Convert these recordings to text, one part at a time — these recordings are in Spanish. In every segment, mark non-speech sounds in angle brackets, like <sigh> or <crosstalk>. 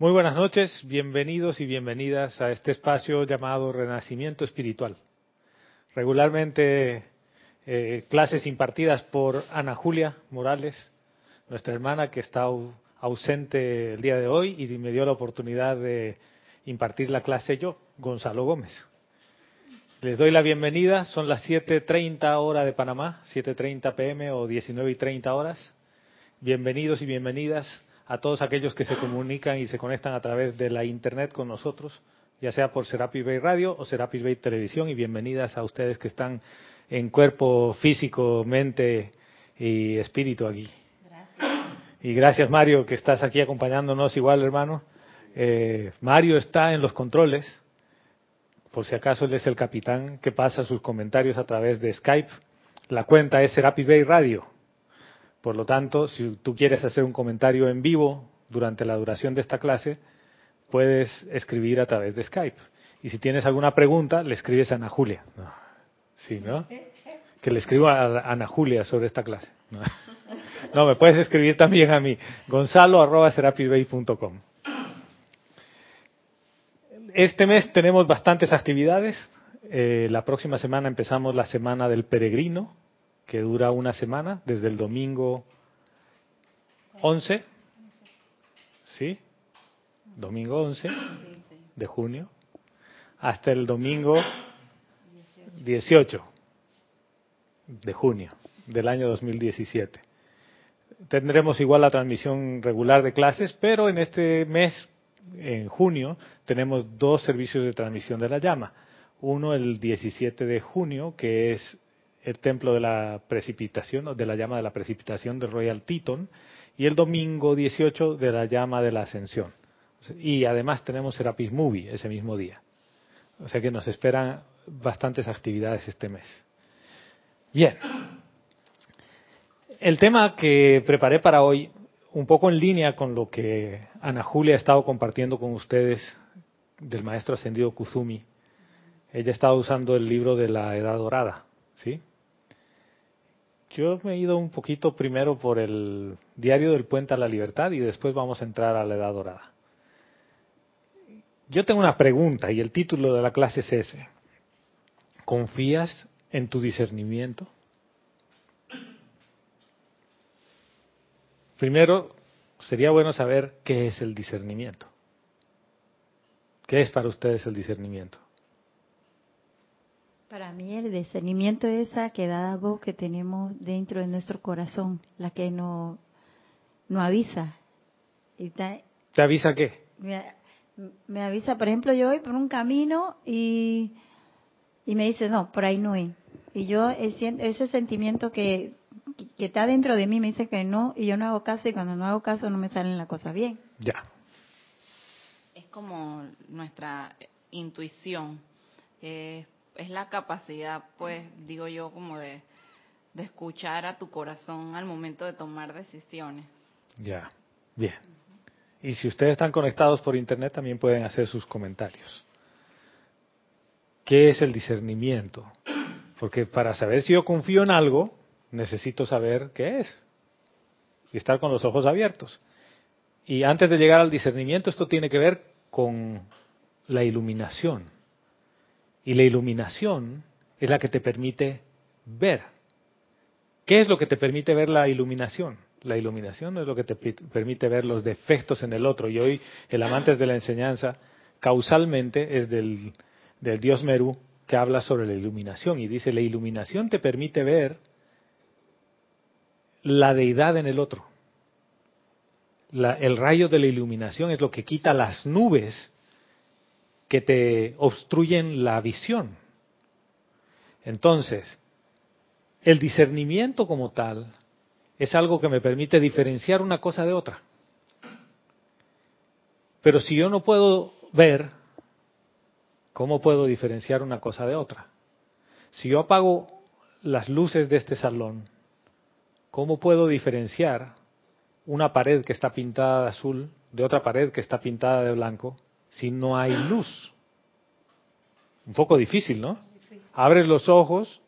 Muy buenas noches, bienvenidos y bienvenidas a este espacio llamado Renacimiento Espiritual. Regularmente eh, clases impartidas por Ana Julia Morales, nuestra hermana que está ausente el día de hoy y me dio la oportunidad de impartir la clase yo, Gonzalo Gómez. Les doy la bienvenida, son las 7.30 hora de Panamá, 7.30 pm o 19.30 horas. Bienvenidos y bienvenidas a todos aquellos que se comunican y se conectan a través de la Internet con nosotros, ya sea por Serapis Bay Radio o Serapis Bay Televisión, y bienvenidas a ustedes que están en cuerpo físico, mente y espíritu aquí. Gracias. Y gracias Mario que estás aquí acompañándonos igual, hermano. Eh, Mario está en los controles por si acaso él es el capitán que pasa sus comentarios a través de Skype. La cuenta es Serapis Bay Radio. Por lo tanto, si tú quieres hacer un comentario en vivo durante la duración de esta clase, puedes escribir a través de Skype. Y si tienes alguna pregunta, le escribes a Ana Julia. Sí, ¿no? Que le escribo a Ana Julia sobre esta clase. <laughs> No, me puedes escribir también a mí, gonzalo este mes tenemos bastantes actividades. Eh, la próxima semana empezamos la semana del peregrino, que dura una semana, desde el domingo 11, ¿sí? Domingo 11 de junio, hasta el domingo 18 de junio del año 2017. Tendremos igual la transmisión regular de clases, pero en este mes en junio tenemos dos servicios de transmisión de la llama. Uno el 17 de junio, que es el templo de la precipitación, de la llama de la precipitación de Royal Teton, y el domingo 18 de la llama de la ascensión. Y además tenemos Serapis Movie ese mismo día. O sea que nos esperan bastantes actividades este mes. Bien. El tema que preparé para hoy un poco en línea con lo que Ana Julia ha estado compartiendo con ustedes del maestro ascendido Kuzumi. Ella ha estado usando el libro de la Edad Dorada, ¿sí? Yo me he ido un poquito primero por el Diario del Puente a la Libertad y después vamos a entrar a la Edad Dorada. Yo tengo una pregunta y el título de la clase es ese. ¿Confías en tu discernimiento? Primero, sería bueno saber qué es el discernimiento. ¿Qué es para ustedes el discernimiento? Para mí el discernimiento es esa quedada voz que tenemos dentro de nuestro corazón, la que nos no avisa. ¿Te avisa qué? Me, avisa, por ejemplo, yo voy por un camino y, y me dice, no, por ahí no es. Y yo ese sentimiento que que está dentro de mí me dice que no y yo no hago caso y cuando no hago caso no me salen las cosas bien. Ya. Es como nuestra intuición, es la capacidad, pues, digo yo, como de, de escuchar a tu corazón al momento de tomar decisiones. Ya, bien. Y si ustedes están conectados por Internet, también pueden hacer sus comentarios. ¿Qué es el discernimiento? Porque para saber si yo confío en algo, necesito saber qué es y estar con los ojos abiertos. Y antes de llegar al discernimiento, esto tiene que ver con la iluminación. Y la iluminación es la que te permite ver. ¿Qué es lo que te permite ver la iluminación? La iluminación es lo que te permite ver los defectos en el otro. Y hoy el amante de la enseñanza causalmente es del, dios Meru que habla sobre la iluminación y dice, la iluminación te permite ver la deidad en el otro. el rayo de la iluminación es lo que quita las nubes que te obstruyen la visión. Entonces, el discernimiento como tal es algo que me permite diferenciar una cosa de otra. Pero si yo no puedo ver, ¿cómo puedo diferenciar una cosa de otra? Si yo apago las luces de este salón ¿cómo puedo diferenciar una pared que está pintada de azul de otra pared que está pintada de blanco si no hay luz? Un poco difícil, ¿no? Abres los ojos,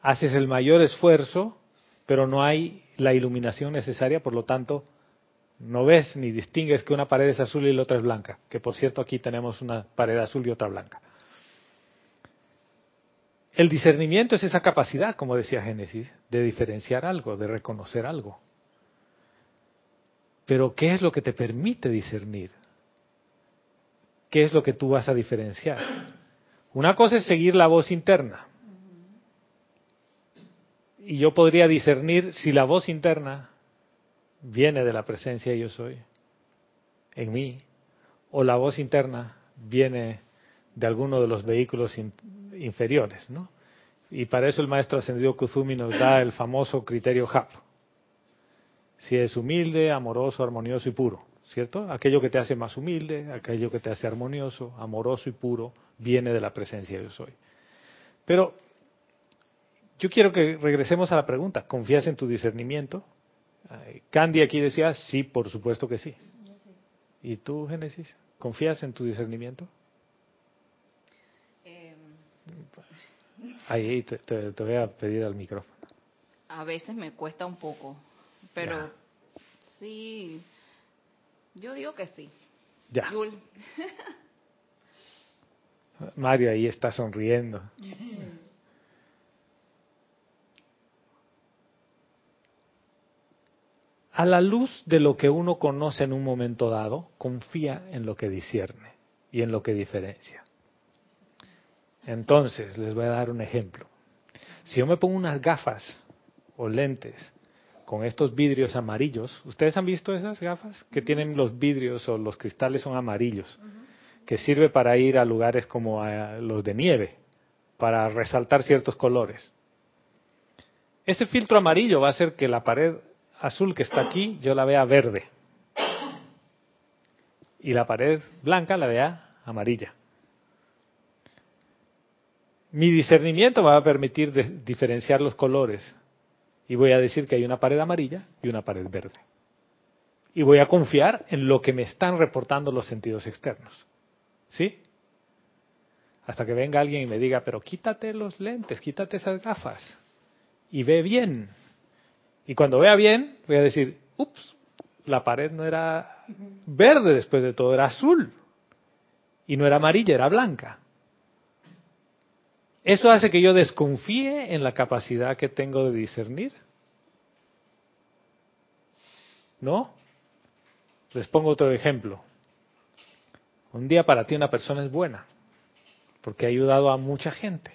haces el mayor esfuerzo, pero no hay la iluminación necesaria, por lo tanto, No ves ni distingues que una pared es azul y la otra es blanca. Que por cierto aquí tenemos una pared azul y otra blanca. El discernimiento es esa capacidad, como decía Génesis, de diferenciar algo, de reconocer algo. Pero ¿qué es lo que te permite discernir? ¿Qué es lo que tú vas a diferenciar? Una cosa es seguir la voz interna. Y yo podría discernir si la voz interna viene de la presencia yo soy en mí, o la voz interna viene de alguno de los vehículos inferiores, ¿no? Y para eso el maestro ascendido Kuzumi nos da el famoso criterio HAP. Si es humilde, amoroso, armonioso y puro, ¿cierto? Aquello que te hace más humilde, aquello que te hace armonioso, amoroso y puro, viene de la presencia de yo soy. Pero yo quiero que regresemos a la pregunta, ¿confías en tu discernimiento? Candy aquí decía, sí, por supuesto que sí. ¿Y tú, Génesis? ¿Confías en tu discernimiento? Ahí te, voy a pedir al micrófono. A veces me cuesta un poco, pero sí, yo digo que sí. Ya. <laughs> Mario ahí está sonriendo. <laughs> A la luz de lo que uno conoce en un momento dado, confía en lo que discierne y en lo que diferencia. Entonces, les voy a dar un ejemplo. Si yo me pongo unas gafas o lentes con estos vidrios amarillos, ¿ustedes han visto esas gafas? Que tienen los vidrios o los cristales son amarillos, que sirve para ir a lugares como los de nieve, para resaltar ciertos colores. Este filtro amarillo va a hacer que la pared azul que está aquí yo la vea verde. Y la pared blanca la vea amarilla. Mi discernimiento va a permitir diferenciar los colores y voy a decir que hay una pared amarilla y una pared verde. Y voy a confiar en lo que me están reportando los sentidos externos. ¿Sí? Hasta que venga alguien y me diga, pero quítate los lentes, quítate esas gafas y ve bien. Y cuando vea bien, voy a decir, ups, la pared no era verde después de todo, era azul. Y no era amarilla, era blanca. ¿Eso hace que yo desconfíe en la capacidad que tengo de discernir? ¿No? Les pongo otro ejemplo. Un día para ti una persona es buena, porque ha ayudado a mucha gente.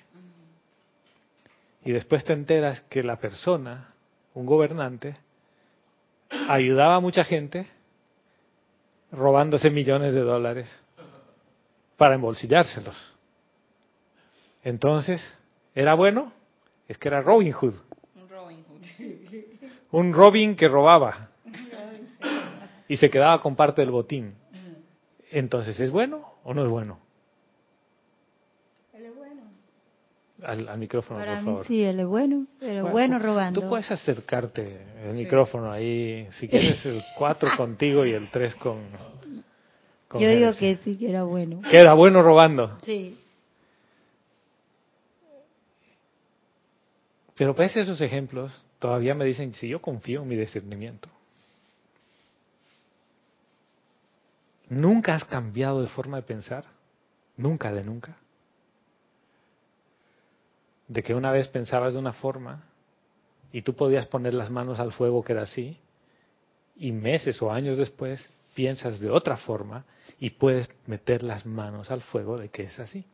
Y después te enteras que la persona, un gobernante, ayudaba a mucha gente robándose millones de dólares para embolsillárselos. Entonces, ¿era bueno? Es que era Robin Hood. Un Robin Hood. Un Robin que robaba. Y se quedaba con parte del botín. Entonces, ¿es bueno o no es bueno? Él es bueno. Al, micrófono, por favor. sí, él es bueno, pero bueno, robando. Tú puedes acercarte el micrófono ahí, si quieres el 4 <laughs> contigo y el 3 con, Yo digo que sí, que era bueno. Que era bueno robando. Sí. Pero pese a esos ejemplos, todavía me dicen, si yo confío en mi discernimiento. ¿Nunca has cambiado de forma de pensar? Nunca de nunca. De que una vez pensabas de una forma y tú podías poner las manos al fuego que era así, y meses o años después piensas de otra forma y puedes meter las manos al fuego de que es así.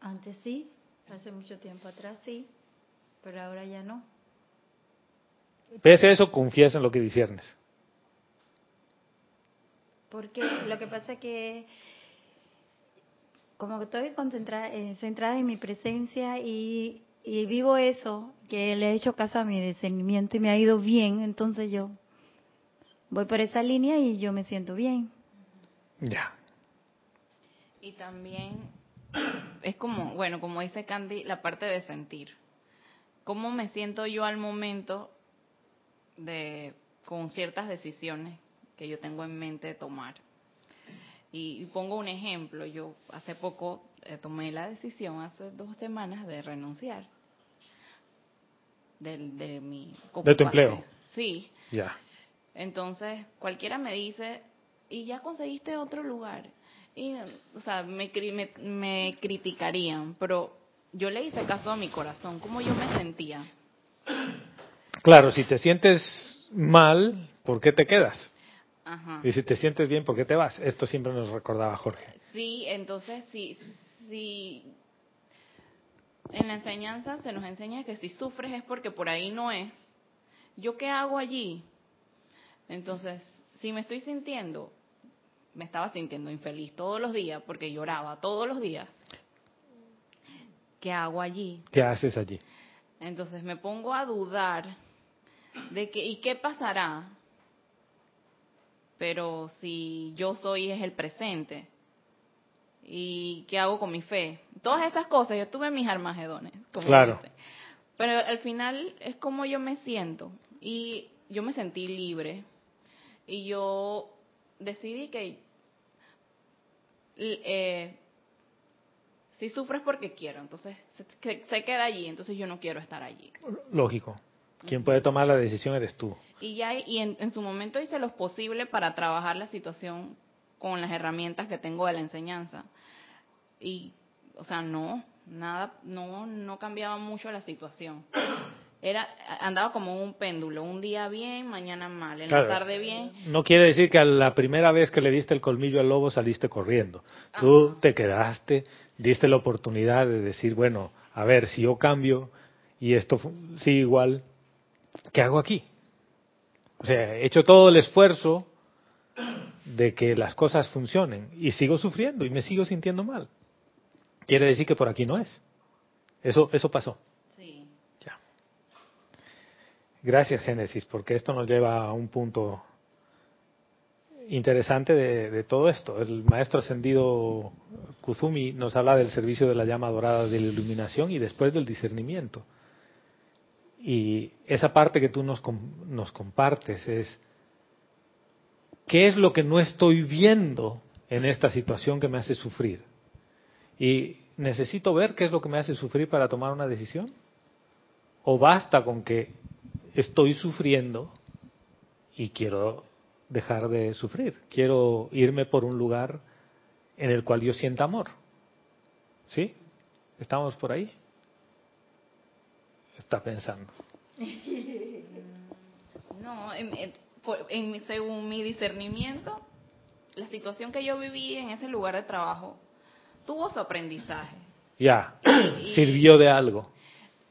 Antes sí, hace mucho tiempo atrás sí pero ahora ya no. Pese a eso, confías en lo que disiernes. Porque lo que pasa es que como que estoy concentrada, eh, centrada en mi presencia y, y vivo eso, que le he hecho caso a mi discernimiento y me ha ido bien, entonces yo voy por esa línea y yo me siento bien. Ya. Y también es como, bueno, como dice Candy, la parte de sentir cómo me siento yo al momento de con ciertas decisiones que yo tengo en mente tomar. Y, pongo un ejemplo, yo hace poco eh, tomé la decisión, hace dos semanas, de renunciar de, de mi... ¿De tu empleo? Sí. Ya. Entonces, cualquiera me dice, y ya conseguiste otro lugar. Y, o sea, me, me, me criticarían, pero yo le hice caso a mi corazón, cómo yo me sentía. Claro, si te sientes mal, ¿por qué te quedas? Ajá. Y si te sientes bien, ¿por qué te vas? Esto siempre nos recordaba Jorge. Sí, entonces, sí, sí. En la enseñanza se nos enseña que si sufres es porque por ahí no es. ¿Yo qué hago allí? Entonces, si me estoy sintiendo, me estaba sintiendo infeliz todos los días porque lloraba todos los días. ¿Qué hago allí? ¿Qué haces allí? Entonces me pongo a dudar de que, ¿y qué pasará? Pero si yo soy es el presente, ¿y qué hago con mi fe? Todas esas cosas, yo tuve mis armagedones. Como claro. Dice. Pero al final es como yo me siento. Y yo me sentí libre. Y yo decidí que eh, si sufres porque quiero, entonces se, se, queda allí, entonces yo no quiero estar allí. Lógico. Quien puede tomar la decisión eres tú. Y ya y en, en, su momento hice lo posible para trabajar la situación con las herramientas que tengo de la enseñanza. Y, o sea, no, nada, no, no cambiaba mucho la situación. Era, andaba como un péndulo, un día bien, mañana mal, en claro, la tarde bien. No quiere decir que a la primera vez que le diste el colmillo al lobo saliste corriendo. Tú te quedaste, diste la oportunidad de decir, bueno, a ver, si yo cambio y esto sigue igual, ¿qué hago aquí? O sea, he hecho todo el esfuerzo de que las cosas funcionen y sigo sufriendo y me sigo sintiendo mal. Quiere decir que por aquí no es. Eso, eso pasó. Sí. Ya. Gracias, Génesis, porque esto nos lleva a un punto interesante de, de, todo esto. El maestro ascendido Kuzumi nos habla del servicio de la llama dorada de la iluminación y después del discernimiento. Y esa parte que tú nos, nos compartes es, ¿qué es lo que no estoy viendo en esta situación que me hace sufrir? Y necesito ver qué es lo que me hace sufrir para tomar una decisión. O basta con que estoy sufriendo y quiero dejar de sufrir. Quiero irme por un lugar en el cual yo sienta amor. ¿Sí? ¿Estamos por ahí? Está pensando. <laughs> No, en, según mi discernimiento, la situación que yo viví en ese lugar de trabajo tuvo su aprendizaje. Ya, y, <clears throat> sirvió de algo.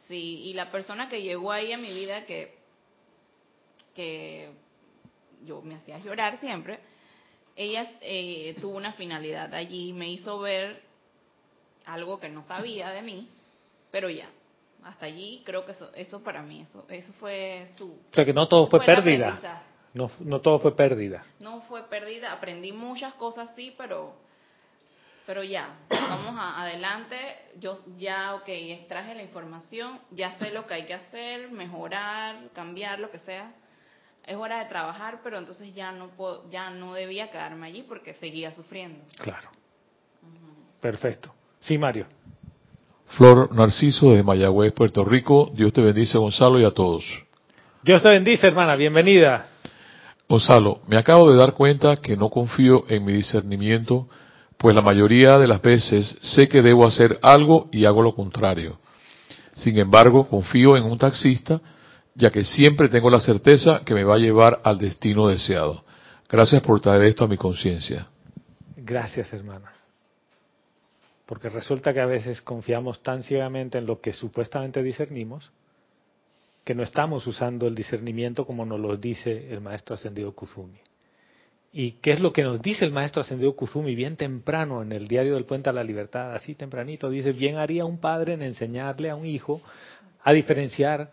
Sí, y la persona que llegó ahí a mi vida que, que yo me hacía llorar siempre, ella eh, tuvo una finalidad allí, me hizo ver algo que no sabía de mí, pero ya, hasta allí creo que eso, eso para mí, eso, eso fue su... O sea que no todo fue, pérdida. No, no todo fue pérdida. No fue pérdida, aprendí muchas cosas sí, pero pero ya, vamos a, adelante, yo ya, ok, extraje la información, ya sé lo que hay que hacer, mejorar, cambiar, lo que sea. Es hora de trabajar, pero entonces ya no puedo, ya no debía quedarme allí porque seguía sufriendo. Claro. Uh -huh. Perfecto. Sí, Mario. Flor Narciso de Mayagüez, Puerto Rico. Dios te bendice, Gonzalo, y a todos. Dios te bendice, hermana. Bienvenida. Gonzalo, me acabo de dar cuenta que no confío en mi discernimiento pues la mayoría de las veces sé que debo hacer algo y hago lo contrario. Sin embargo, confío en un taxista, ya que siempre tengo la certeza que me va a llevar al destino deseado. Gracias por traer esto a mi conciencia. Gracias, hermana. Porque resulta que a veces confiamos tan ciegamente en lo que supuestamente discernimos que no estamos usando el discernimiento como nos lo dice el maestro ascendido Kuzumi. ¿Y qué es lo que nos dice el maestro ascendido Kuzumi bien temprano en el diario del Puente a la Libertad? Así tempranito dice, bien haría un padre en enseñarle a un hijo a diferenciar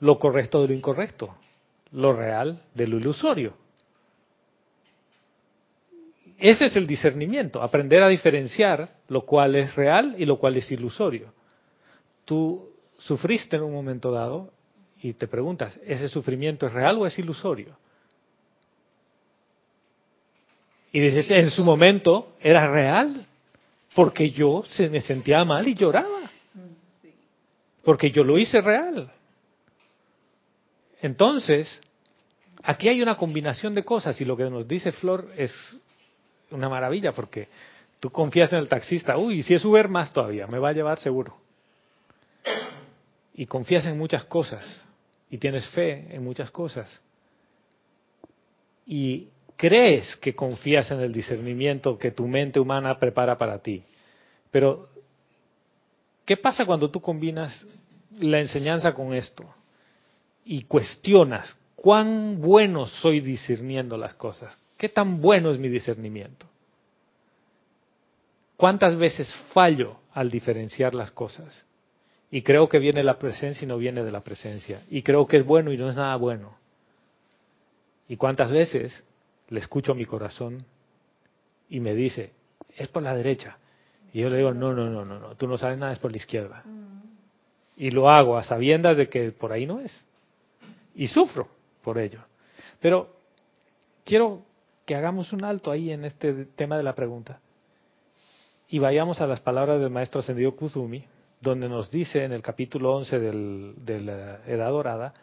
lo correcto de lo incorrecto, lo real de lo ilusorio. Ese es el discernimiento, aprender a diferenciar lo cual es real y lo cual es ilusorio. Tú sufriste en un momento dado y te preguntas, ¿ese sufrimiento es real o es ilusorio? Y dices, en su momento era real, porque yo se me sentía mal y lloraba. Porque yo lo hice real. Entonces, aquí hay una combinación de cosas y lo que nos dice Flor es una maravilla porque tú confías en el taxista, uy, si es Uber más todavía, me va a llevar seguro. Y confías en muchas cosas y tienes fe en muchas cosas. Y crees que confías en el discernimiento que tu mente humana prepara para ti. Pero, ¿qué pasa cuando tú combinas la enseñanza con esto? Y cuestionas cuán bueno soy discerniendo las cosas. ¿Qué tan bueno es mi discernimiento? ¿Cuántas veces fallo al diferenciar las cosas? Y creo que viene la presencia y no viene de la presencia. Y creo que es bueno y no es nada bueno. ¿Y cuántas veces le escucho a mi corazón y me dice, es por la derecha? Y yo le digo, no, no, no, no, no, tú no sabes nada, es por la izquierda. Y lo hago a sabiendas de que por ahí no es. Y sufro por ello. Pero quiero que hagamos un alto ahí en este tema de la pregunta y vayamos a las palabras del maestro ascendido Kuzumi, donde nos dice en el capítulo 11 de la Edad Dorada,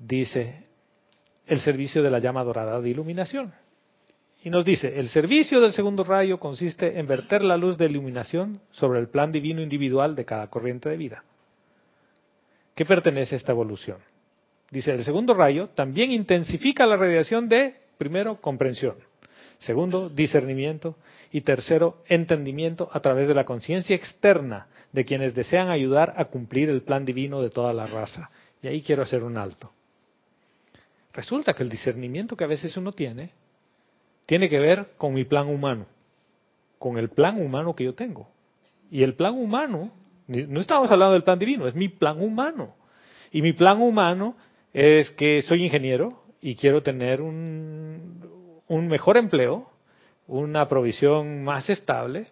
dice el servicio de la llama dorada de iluminación. Y nos dice, el servicio del segundo rayo consiste en verter la luz de iluminación sobre el plan divino individual de cada corriente de vida. ¿Qué pertenece a esta evolución? Dice, el segundo rayo también intensifica la radiación de, primero, comprensión, segundo, discernimiento y tercero, entendimiento a través de la conciencia externa de quienes desean ayudar a cumplir el plan divino de toda la raza. Y ahí quiero hacer un alto. Resulta que el discernimiento que a veces uno tiene tiene que ver con mi plan humano, con el plan humano que yo tengo. Y el plan humano, no estamos hablando del plan divino, es mi plan humano. Y mi plan humano es que soy ingeniero y quiero tener un, un mejor empleo, una provisión más estable,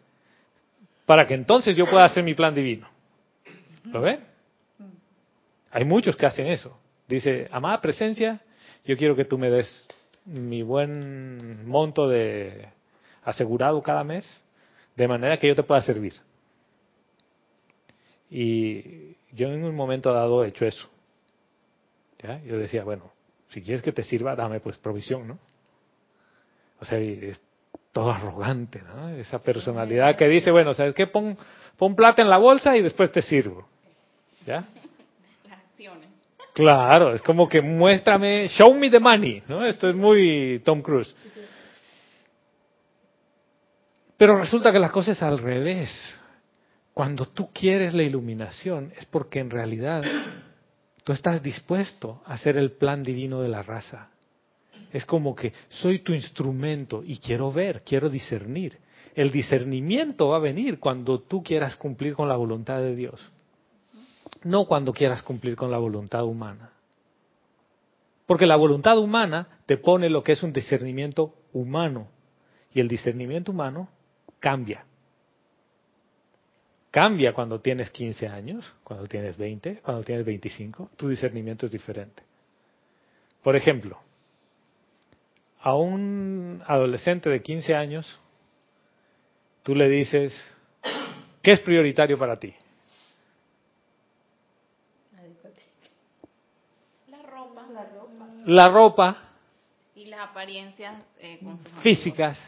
para que entonces yo pueda hacer mi plan divino. ¿Lo ven? Hay muchos que hacen eso. Dice, amada presencia, yo quiero que tú me des mi buen monto de asegurado cada mes, de manera que yo te pueda servir. Y yo en un momento dado he hecho eso. ¿Ya? Yo decía, bueno, si quieres que te sirva, dame pues provisión, ¿no? O sea, es todo arrogante, ¿no? Esa personalidad que dice, bueno, ¿sabes qué? Pon, pon plata en la bolsa y después te sirvo. ¿Ya? <laughs> Claro, es como que muéstrame, show me the money, ¿no? Esto es muy Tom Cruise. Pero resulta que la cosa es al revés. Cuando tú quieres la iluminación es porque en realidad tú estás dispuesto a hacer el plan divino de la raza. Es como que soy tu instrumento y quiero ver, quiero discernir. El discernimiento va a venir cuando tú quieras cumplir con la voluntad de Dios no cuando quieras cumplir con la voluntad humana. Porque la voluntad humana te pone lo que es un discernimiento humano. Y el discernimiento humano cambia. Cambia cuando tienes 15 años, cuando tienes 20, cuando tienes 25. Tu discernimiento es diferente. Por ejemplo, a un adolescente de 15 años, tú le dices, ¿qué es prioritario para ti? la ropa y las apariencias eh, físicas.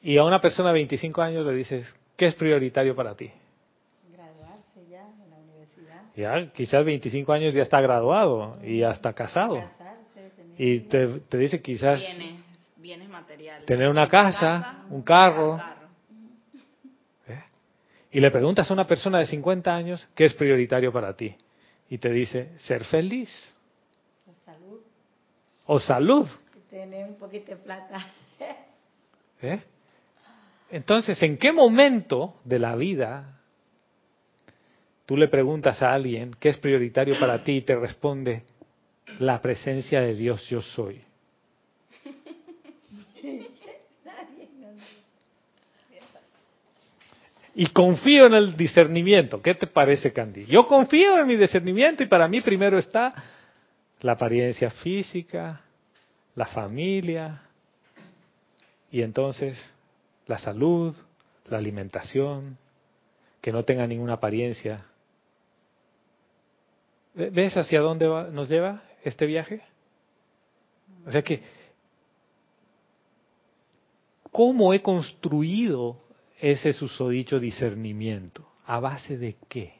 Y a una persona de 25 años le dices, ¿qué es prioritario para ti? Graduarse ya en la universidad. Ya, quizás 25 años ya está graduado y ya está casado. y te, te, dice quizás bienes, materiales. tener una casa, un carro. ¿Eh? Y le preguntas a una persona de 50 años, ¿qué es prioritario para ti? Y te dice, ser feliz o salud. Tener un poquito de plata. ¿Eh? Entonces, ¿en qué momento de la vida tú le preguntas a alguien qué es prioritario para ti y te responde la presencia de Dios yo soy? Y confío en el discernimiento. ¿Qué te parece, Candy? Yo confío en mi discernimiento y para mí primero está la apariencia física, la familia y entonces la salud, la alimentación, que no tenga ninguna apariencia. ¿Ves hacia dónde nos lleva este viaje? O sea que, ¿cómo he construido ese susodicho discernimiento? ¿A base de qué?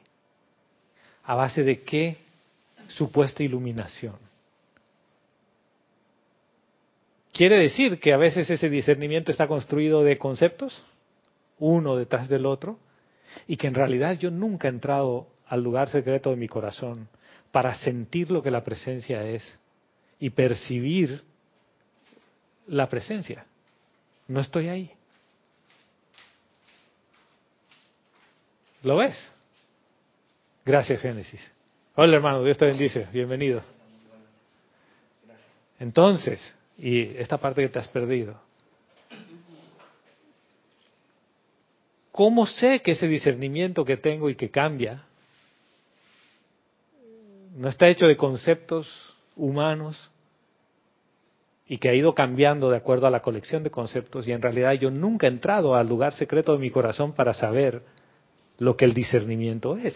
¿A base de qué supuesta iluminación? ¿Quiere decir que a veces ese discernimiento está construido de conceptos, uno detrás del otro, y que en realidad yo nunca he entrado al lugar secreto de mi corazón para sentir lo que la presencia es y percibir la presencia. No estoy ahí. ¿Lo ves? Gracias, Génesis. Hola, hermano, Dios te bendice. Bienvenido. Entonces, y esta parte que te has perdido. ¿Cómo sé que ese discernimiento que tengo y que cambia no está hecho de conceptos humanos y que ha ido cambiando de acuerdo a la colección de conceptos y en realidad yo nunca he entrado al lugar secreto de mi corazón para saber lo que el discernimiento es.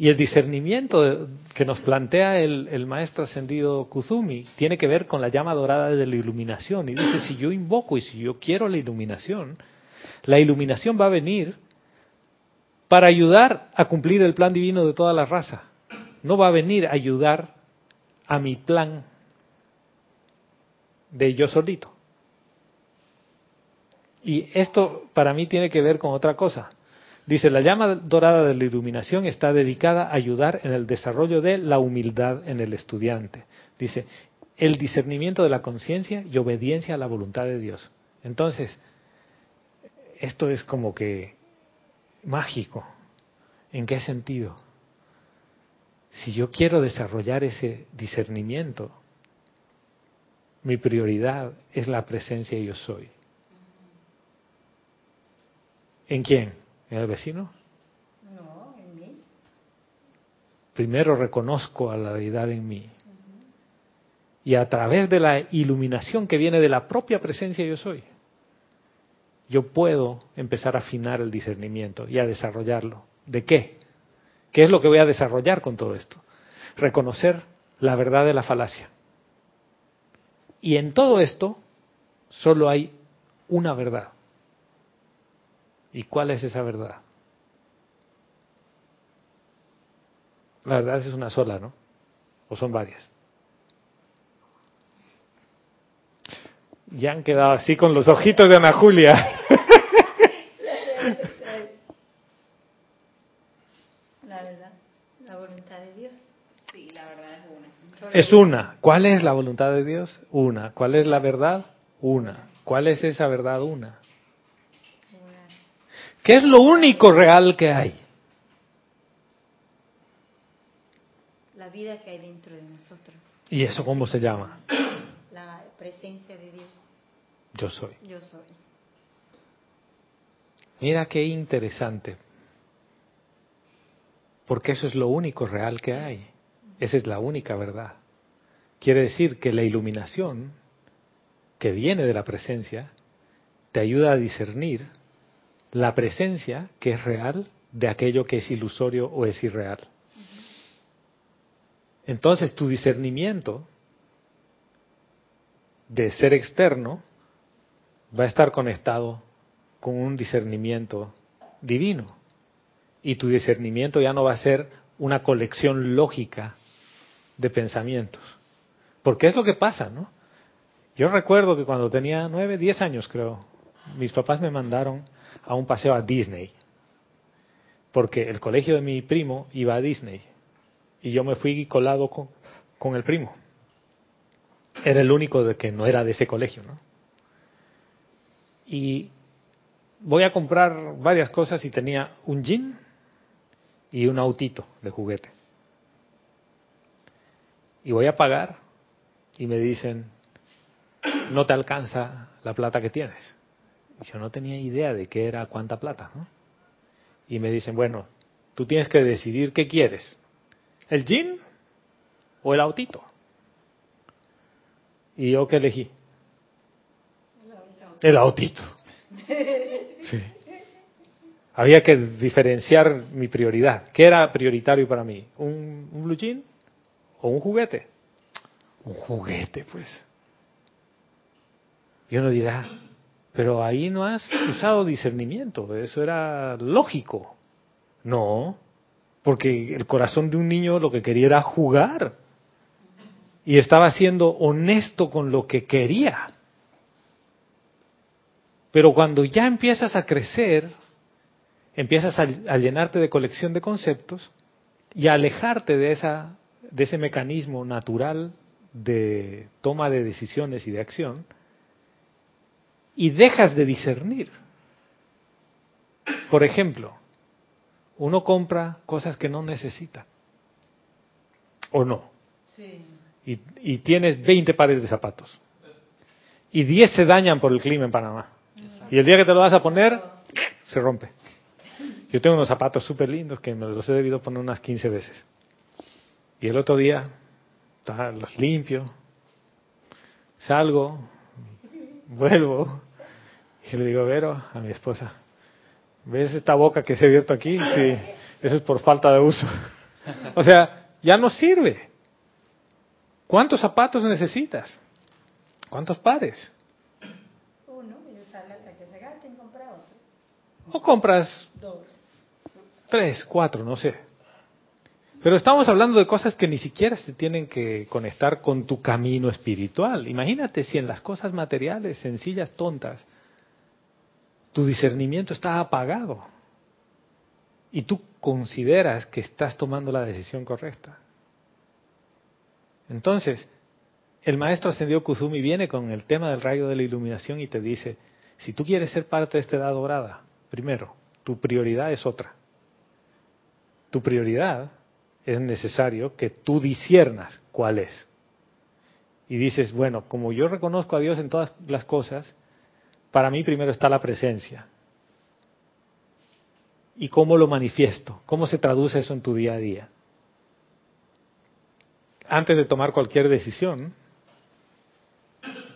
Y el discernimiento que nos plantea el, maestro ascendido Kuzumi tiene que ver con la llama dorada de la iluminación. Y dice, si yo invoco y si yo quiero la iluminación, la iluminación va a venir para ayudar a cumplir el plan divino de toda la raza. No va a venir a ayudar a mi plan de yo solito. Y esto para mí tiene que ver con otra cosa. Dice, la llama dorada de la iluminación está dedicada a ayudar en el desarrollo de la humildad en el estudiante. Dice, el discernimiento de la conciencia y obediencia a la voluntad de Dios. Entonces, esto es como que mágico. ¿En qué sentido? Si yo quiero desarrollar ese discernimiento, mi prioridad es la presencia yo soy. ¿En quién? ¿En el vecino? No, en mí. Primero reconozco a la deidad en mí. Y a través de la iluminación que viene de la propia presencia yo soy, yo puedo empezar a afinar el discernimiento y a desarrollarlo. ¿De qué? ¿Qué es lo que voy a desarrollar con todo esto? Reconocer la verdad de la falacia. Y en todo esto solo hay una verdad. ¿Y cuál es esa verdad? La verdad es una sola, ¿no? ¿O son varias? Ya han quedado así con los ojitos de Ana Julia. La verdad, la voluntad de Dios. Sí, la verdad es una. Es una. ¿Cuál es la voluntad de Dios? Una. ¿Cuál es la verdad? Una. ¿Cuál es esa verdad? Una. ¿Qué es lo único real que hay? La vida que hay dentro de nosotros. ¿Y eso cómo se llama? La presencia de Dios. Yo soy. Yo soy. Mira qué interesante. Porque eso es lo único real que hay. Esa es la única verdad. Quiere decir que la iluminación que viene de la presencia te ayuda a discernir la presencia que es real de aquello que es ilusorio o es irreal. Entonces tu discernimiento de ser externo va a estar conectado con un discernimiento divino. Y tu discernimiento ya no va a ser una colección lógica de pensamientos. Porque es lo que pasa, ¿no? Yo recuerdo que cuando tenía nueve, diez años creo, mis papás me mandaron a un paseo a Disney. Porque el colegio de mi primo iba a Disney. Y yo me fui colado con, el primo. Era el único de que no era de ese colegio, ¿no? y voy a comprar varias cosas y tenía un jean y un autito de juguete. Y voy a pagar y me dicen, no te alcanza la plata que tienes. Yo no tenía idea de qué era cuánta plata. ¿no? Y me dicen, bueno, tú tienes que decidir qué quieres, el jean o el autito. ¿Y yo qué elegí? El autito. Sí. Había que diferenciar mi prioridad. ¿Qué era prioritario para mí? ¿Un, blue jean o un juguete. Un juguete, pues. Y uno dirá, pero ahí no has usado discernimiento, eso era lógico. No, porque el corazón de un niño lo que quería era jugar. Y estaba siendo honesto con lo que quería. Pero cuando ya empiezas a crecer, empiezas a, llenarte de colección de conceptos y a alejarte de, esa, de ese mecanismo natural de toma de decisiones y de acción, y dejas de discernir. Por ejemplo, uno compra cosas que no necesita. ¿O no? Sí. Y, y, tienes 20 pares de zapatos. Y 10 se dañan por el clima en Panamá. Y el día que te lo vas a poner, se rompe. Yo tengo unos zapatos súper lindos que me los he debido poner unas 15 veces. Y el otro día, los limpio, salgo, vuelvo, y le digo, Vero, a mi esposa, ¿ves esta boca que se ha abierto aquí? Sí, eso es por falta de uso. O sea, ya no sirve. ¿Cuántos zapatos necesitas? ¿Cuántos pares? Uno, y sale que se gasten comprar otro. O compras Dos. tres, cuatro, no sé. Pero estamos hablando de cosas que ni siquiera se tienen que conectar con tu camino espiritual. Imagínate si en las cosas materiales, sencillas, tontas, tu discernimiento está apagado y tú consideras que estás tomando la decisión correcta. Entonces, el maestro ascendido Kuzumi viene con el tema del rayo de la iluminación y te dice, si tú quieres ser parte de esta edad dorada, primero, tu prioridad es otra. Tu prioridad es necesario que tú disiernas cuál es. Y dices, bueno, como yo reconozco a Dios en todas las cosas, para mí primero está la presencia. ¿Y cómo lo manifiesto? ¿Cómo se traduce eso en tu día a día? Antes de tomar cualquier decisión,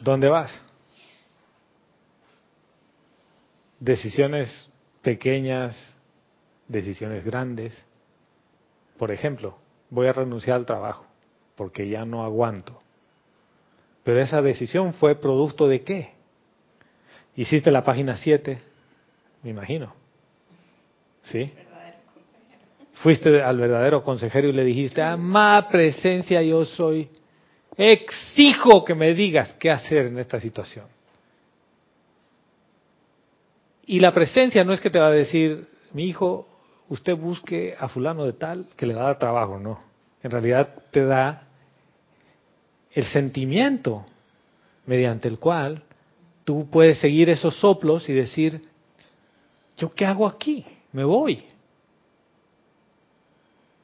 ¿dónde vas? Decisiones pequeñas, decisiones grandes. Por ejemplo, voy a renunciar al trabajo porque ya no aguanto. Pero esa decisión fue producto de qué? Hiciste la página 7, me imagino. ¿Sí? Fuiste al verdadero consejero y le dijiste, ama presencia yo soy. Exijo que me digas qué hacer en esta situación. Y la presencia no es que te va a decir, mi hijo, usted busque a fulano de tal que le va a dar trabajo, no. En realidad te da el sentimiento mediante el cual tú puedes seguir esos soplos y decir, ¿yo qué hago aquí? Me voy.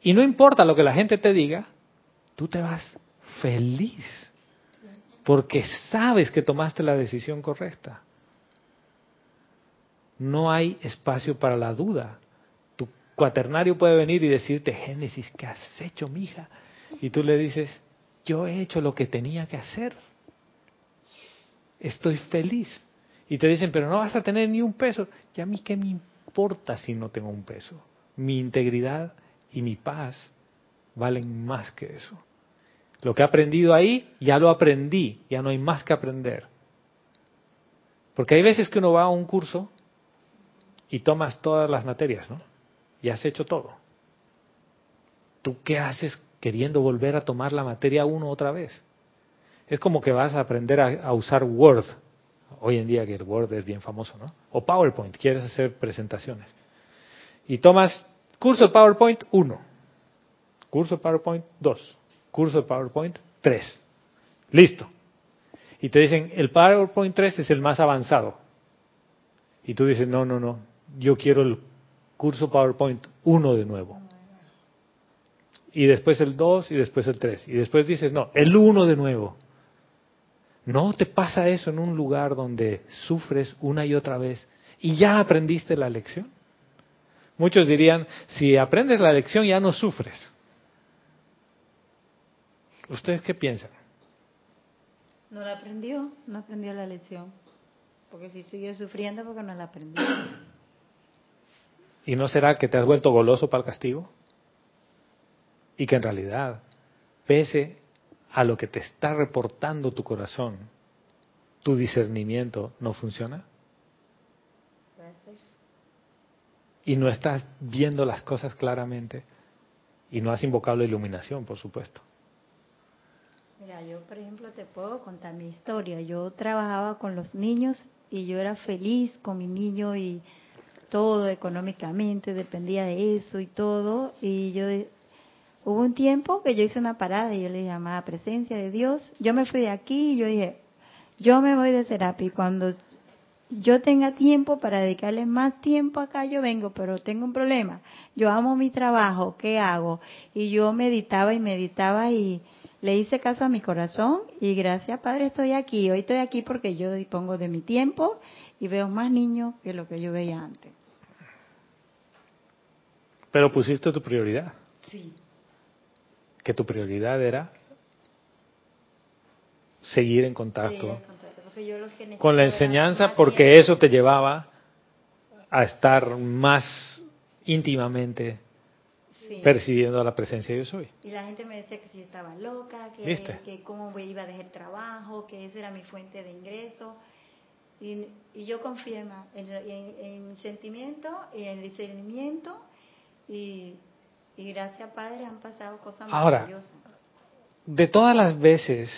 Y no importa lo que la gente te diga, tú te vas feliz, porque sabes que tomaste la decisión correcta. No hay espacio para la duda. Tu cuaternario puede venir y decirte, Génesis, ¿qué has hecho, mija? Y tú le dices, yo he hecho lo que tenía que hacer estoy feliz. Y te dicen, pero no vas a tener ni un peso. ¿Y a mí qué me importa si no tengo un peso? Mi integridad y mi paz valen más que eso. Lo que he aprendido ahí, ya lo aprendí, ya no hay más que aprender. Porque hay veces que uno va a un curso y tomas todas las materias, ¿no? Y has hecho todo. ¿Tú qué haces queriendo volver a tomar la materia uno otra vez? Es como que vas a aprender a, usar Word, hoy en día que el Word es bien famoso, ¿no? O PowerPoint, quieres hacer presentaciones. Y tomas curso de PowerPoint 1, curso de PowerPoint 2, curso de PowerPoint 3. Listo. Y te dicen, el PowerPoint 3 es el más avanzado. Y tú dices, no, no, no, yo quiero el curso PowerPoint 1 de nuevo. Y después el 2 y después el 3. Y después dices, no, el 1 de nuevo. ¿No te pasa eso en un lugar donde sufres una y otra vez y ya aprendiste la lección? Muchos dirían, si aprendes la lección ya no sufres. ¿Ustedes qué piensan? No la aprendió, no aprendió la lección. Porque si sigue sufriendo porque no la aprendió. ¿Y no será que te has vuelto goloso para el castigo? Y que en realidad pese a lo que te está reportando tu corazón, tu discernimiento no funciona? Y no estás viendo las cosas claramente y no has invocado la iluminación, por supuesto. Mira, yo por ejemplo te puedo contar mi historia. Yo trabajaba con los niños y yo era feliz con mi niño y todo económicamente dependía de eso y todo. Y yo hubo un tiempo que yo hice una parada y yo le llamaba presencia de Dios. Yo me fui de aquí y yo dije, yo me voy de terapia y cuando yo tenga tiempo para dedicarle más tiempo acá, yo vengo, pero tengo un problema. Yo amo mi trabajo, ¿qué hago? Y yo meditaba y meditaba y le hice caso a mi corazón y gracias Padre estoy aquí. Hoy estoy aquí porque yo dispongo de mi tiempo y veo más niños que lo que yo veía antes. Pero pusiste tu prioridad. Sí. Que tu prioridad era seguir en contacto con la enseñanza porque eso te llevaba a estar más íntimamente percibiendo la presencia de yo soy. Y la gente me decía que si estaba loca, que, que cómo iba a dejar trabajo, que esa era mi fuente de ingreso. Y, yo confío en, en, sentimiento y en discernimiento y, y gracias Padre han pasado cosas Ahora, de todas las veces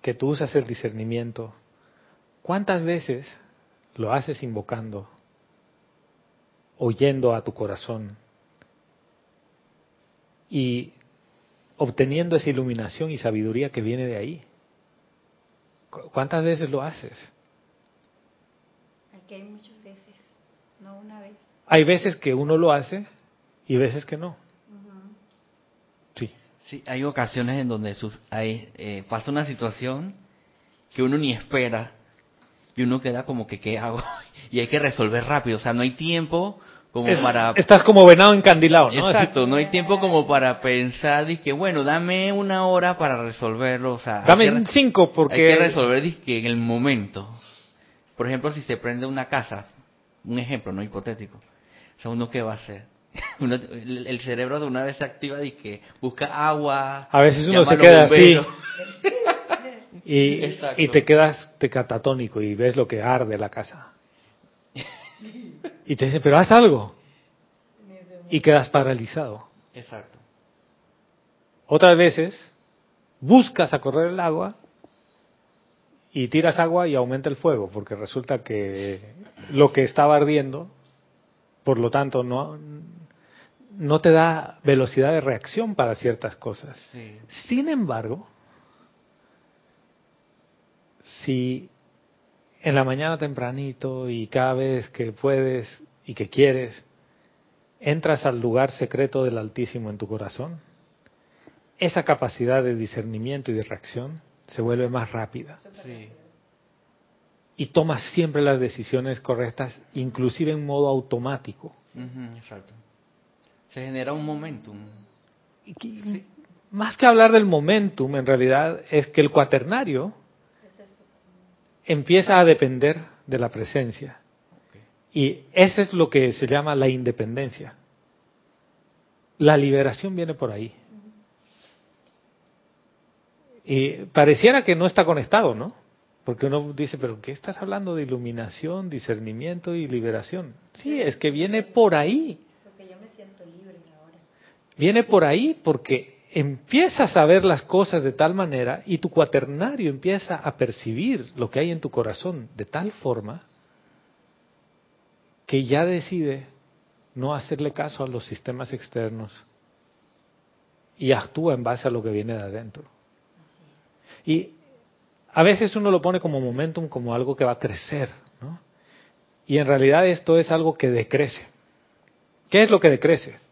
que tú usas el discernimiento, ¿cuántas veces lo haces invocando, oyendo a tu corazón y obteniendo esa iluminación y sabiduría que viene de ahí? ¿Cuántas veces lo haces? Aquí hay muchas veces, no una vez. Hay veces que uno lo hace y veces que no. Sí. Sí, hay ocasiones en donde hay, eh, pasa una situación que uno ni espera y uno queda como que, ¿qué hago? <laughs> Y hay que resolver rápido, o sea, no hay tiempo como para... Estás como venado encandilado, ¿no? Exacto, no hay tiempo como para pensar, que bueno, dame una hora para resolverlo, o sea... Dame cinco porque... Hay que resolver, dizque, en el momento. Por ejemplo, si se prende una casa, un ejemplo, no hipotético, o sea, ¿uno qué va a hacer? <laughs> el cerebro de una vez se activa y que busca agua. A veces uno se queda así. <laughs> y, y, te quedas te catatónico y ves lo que arde la casa. <laughs> Y te dice, pero haz algo. Y quedas paralizado. Exacto. Otras veces buscas a correr el agua y tiras agua y aumenta el fuego, porque resulta que lo que estaba ardiendo, por lo tanto, no, no te da velocidad de reacción para ciertas cosas. Sin embargo, si en la mañana tempranito y cada vez que puedes y que quieres, entras al lugar secreto del Altísimo en tu corazón, esa capacidad de discernimiento y de reacción se vuelve más rápida. Y tomas siempre las decisiones correctas, inclusive en modo automático. exacto. Se genera un momentum. Más que hablar del momentum, en realidad es que el cuaternario empieza a depender de la presencia. Y eso es lo que se llama la independencia. La liberación viene por ahí. Y pareciera que no está conectado, ¿no? Porque uno dice, pero ¿qué estás hablando de iluminación, discernimiento y liberación? Sí, es que viene por ahí. Viene por ahí porque empiezas a ver las cosas de tal manera y tu cuaternario empieza a percibir lo que hay en tu corazón de tal forma que ya decide no hacerle caso a los sistemas externos y actúa en base a lo que viene de adentro. Y a veces uno lo pone como momentum, como algo que va a crecer, ¿no? Y en realidad esto es algo que decrece. ¿Qué es lo que decrece?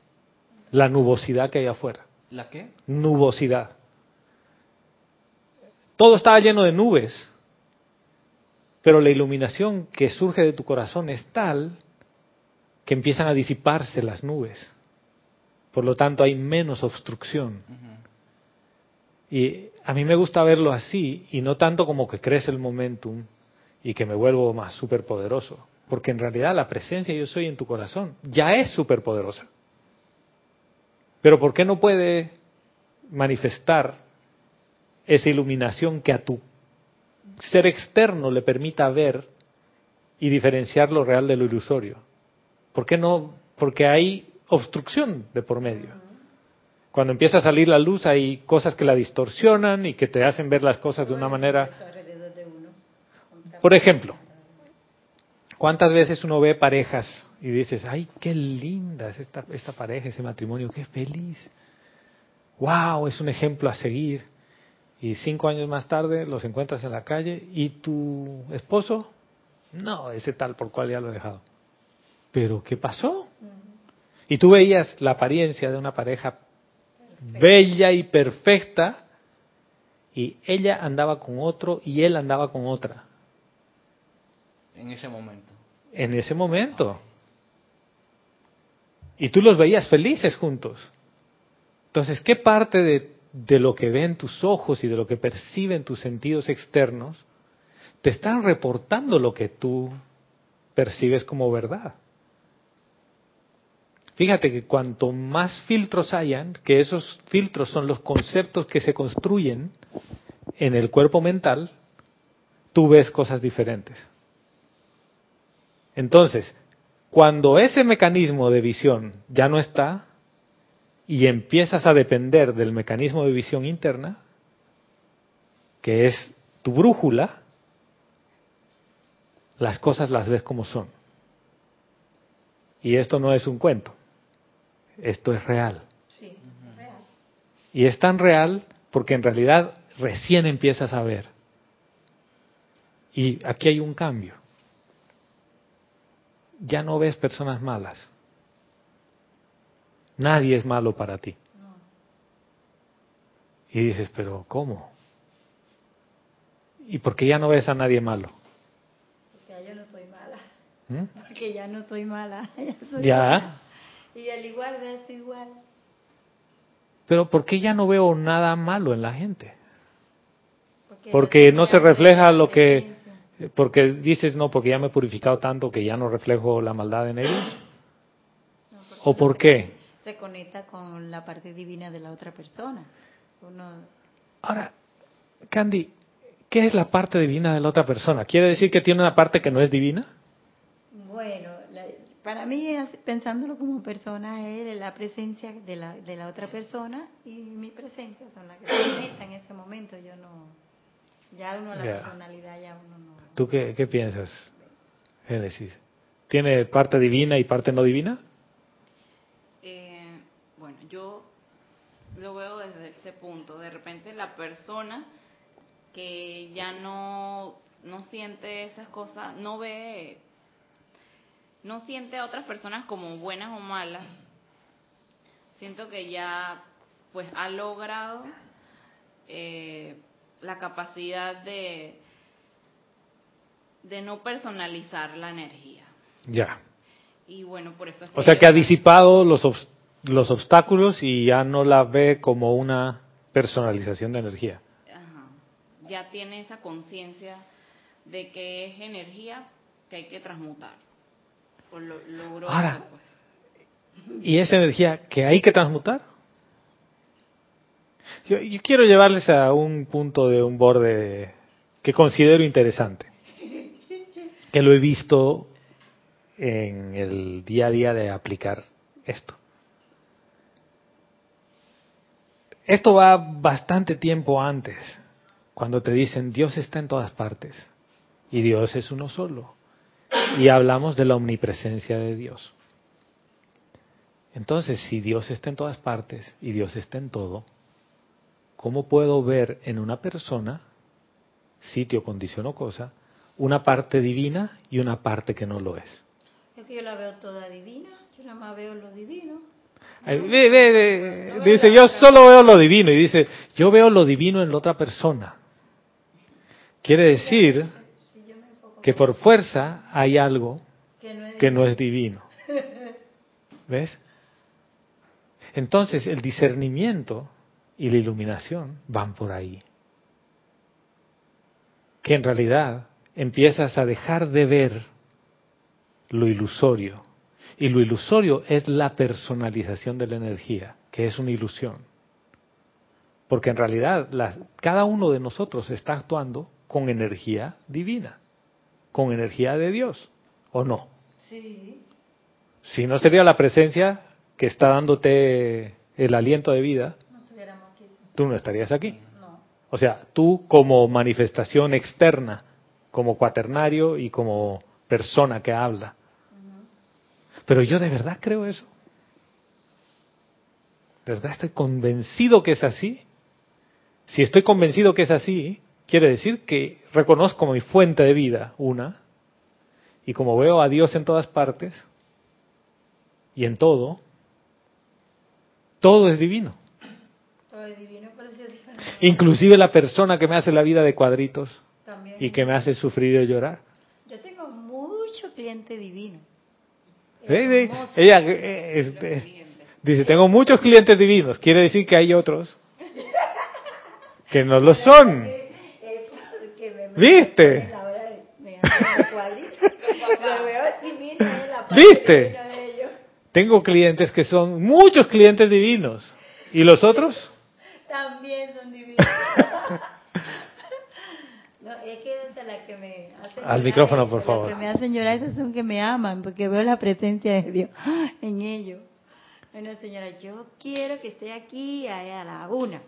La nubosidad que hay afuera. ¿La qué? Nubosidad. Todo estaba lleno de nubes, pero la iluminación que surge de tu corazón es tal que empiezan a disiparse las nubes. Por lo tanto, hay menos obstrucción. Y a mí me gusta verlo así, y no tanto como que crece el momentum y que me vuelvo más superpoderoso. Porque en realidad la presencia yo soy en tu corazón ya es superpoderosa. Pero ¿por qué no puede manifestar esa iluminación que a tu ser externo le permita ver y diferenciar lo real de lo ilusorio. ¿Por qué no? Porque hay obstrucción de por medio. Cuando empieza a salir la luz hay cosas que la distorsionan y que te hacen ver las cosas de una manera... Por ejemplo, ¿cuántas veces uno ve parejas y dices, ay, qué linda es esta, esta pareja, ese matrimonio, qué feliz? ¡Wow! Es un ejemplo a seguir. Y cinco años más tarde los encuentras en la calle y tu esposo, no, ese tal por cual ya lo he dejado. Pero ¿qué pasó? Y tú veías la apariencia de una pareja bella y perfecta y ella andaba con otro y él andaba con otra. En ese momento. En ese momento. Y tú los veías felices juntos. Entonces, ¿qué parte de, de lo que ven tus ojos y de lo que perciben tus sentidos externos te están reportando lo que tú percibes como verdad? Fíjate que cuanto más filtros hayan, que esos filtros son los conceptos que se construyen en el cuerpo mental, tú ves cosas diferentes. Entonces, cuando ese mecanismo de visión ya no está y empiezas a depender del mecanismo de visión interna, que es tu brújula, las cosas las ves como son. Y esto no es un cuento esto es real. Y es tan real porque en realidad recién empiezas a ver. Y aquí hay un cambio. Ya no ves personas malas. Nadie es malo para ti. Y dices, pero ¿cómo? ¿Y por qué ya no ves a nadie malo? Porque ya no soy mala. ¿Mm? Porque ya no soy mala. <laughs> ya. Y al igual ves igual. Pero ¿por qué ya no veo nada malo en la gente? Porque, no se refleja lo que... Porque dices, no, porque ya me he purificado tanto que ya no reflejo la maldad en ellos. ¿O por qué? Se conecta con la parte divina de la otra persona. Ahora, Candy, ¿qué es la parte divina de la otra persona? ¿Quiere decir que tiene una parte que no es divina? Bueno, para mí, pensándolo como persona, es la presencia de la, de la otra persona y mi presencia son las que se conectan en ese momento. Yo no, ya uno la personalidad, ya uno no. ¿Tú qué, qué piensas, Génesis? ¿Tiene parte divina y parte no divina? Eh, bueno, yo lo veo desde ese punto. De repente la persona que ya no, no siente esas cosas, no ve no siente a otras personas como buenas o malas. Siento que ya pues ha logrado eh, la capacidad de de no personalizar la energía. Ya. Y bueno, por eso es O sea que ha disipado los los obstáculos y ya no la ve como una personalización de energía. Ajá. Ya tiene esa conciencia de que es energía que hay que transmutar. Ahora, ¿y esa energía que hay que transmutar? Yo, quiero llevarles a un punto de un borde que considero interesante, que lo he visto en el día a día de aplicar esto. Esto va bastante tiempo antes, cuando te dicen Dios está en todas partes y Dios es uno solo y hablamos de la omnipresencia de Dios. Entonces, si Dios está en todas partes y Dios está en todo, ¿cómo puedo ver en una persona, sitio, condición o cosa, una parte divina y una parte que no lo es? Es que yo la veo toda divina, yo nada más veo lo divino. dice, yo solo veo lo divino y dice, yo veo lo divino en la otra persona. Quiere decir que por fuerza hay algo que no es divino. <laughs> ¿Ves? Entonces el discernimiento y la iluminación van por ahí. Que en realidad empiezas a dejar de ver lo ilusorio. Y lo ilusorio es la personalización de la energía, que es una ilusión. Porque en realidad las, cada uno de nosotros está actuando con energía divina, con energía de Dios, ¿o no? Sí. Si no sería la presencia que está dándote el aliento de vida. Tú no estarías aquí. O sea, tú como manifestación externa, como cuaternario y como persona que habla. Pero yo de verdad creo eso. ¿De verdad estoy convencido que es así? Si estoy convencido que es así, quiere decir que reconozco mi fuente de vida, una, y como veo a Dios en todas partes y en todo, todo es divino. Divino, pero sí. Inclusive la persona que me hace la vida de cuadritos También. y que me hace sufrir y llorar. Yo tengo mucho cliente divino. Hermoso. Ella eh, este, dice, tengo muchos clientes divinos. Quiere decir que hay otros <laughs> que no lo son. Eh, ¿Viste? <laughs> ¿Viste? Tengo clientes que son muchos clientes divinos. ¿Y los otros? También son divinos. No, es que hasta las que me hacen Al micrófono, por favor. que me hacen llorar, esas son que me aman, porque veo la presencia de Dios <gasps> en ellos. Bueno, señora, yo quiero que esté aquí a, la una.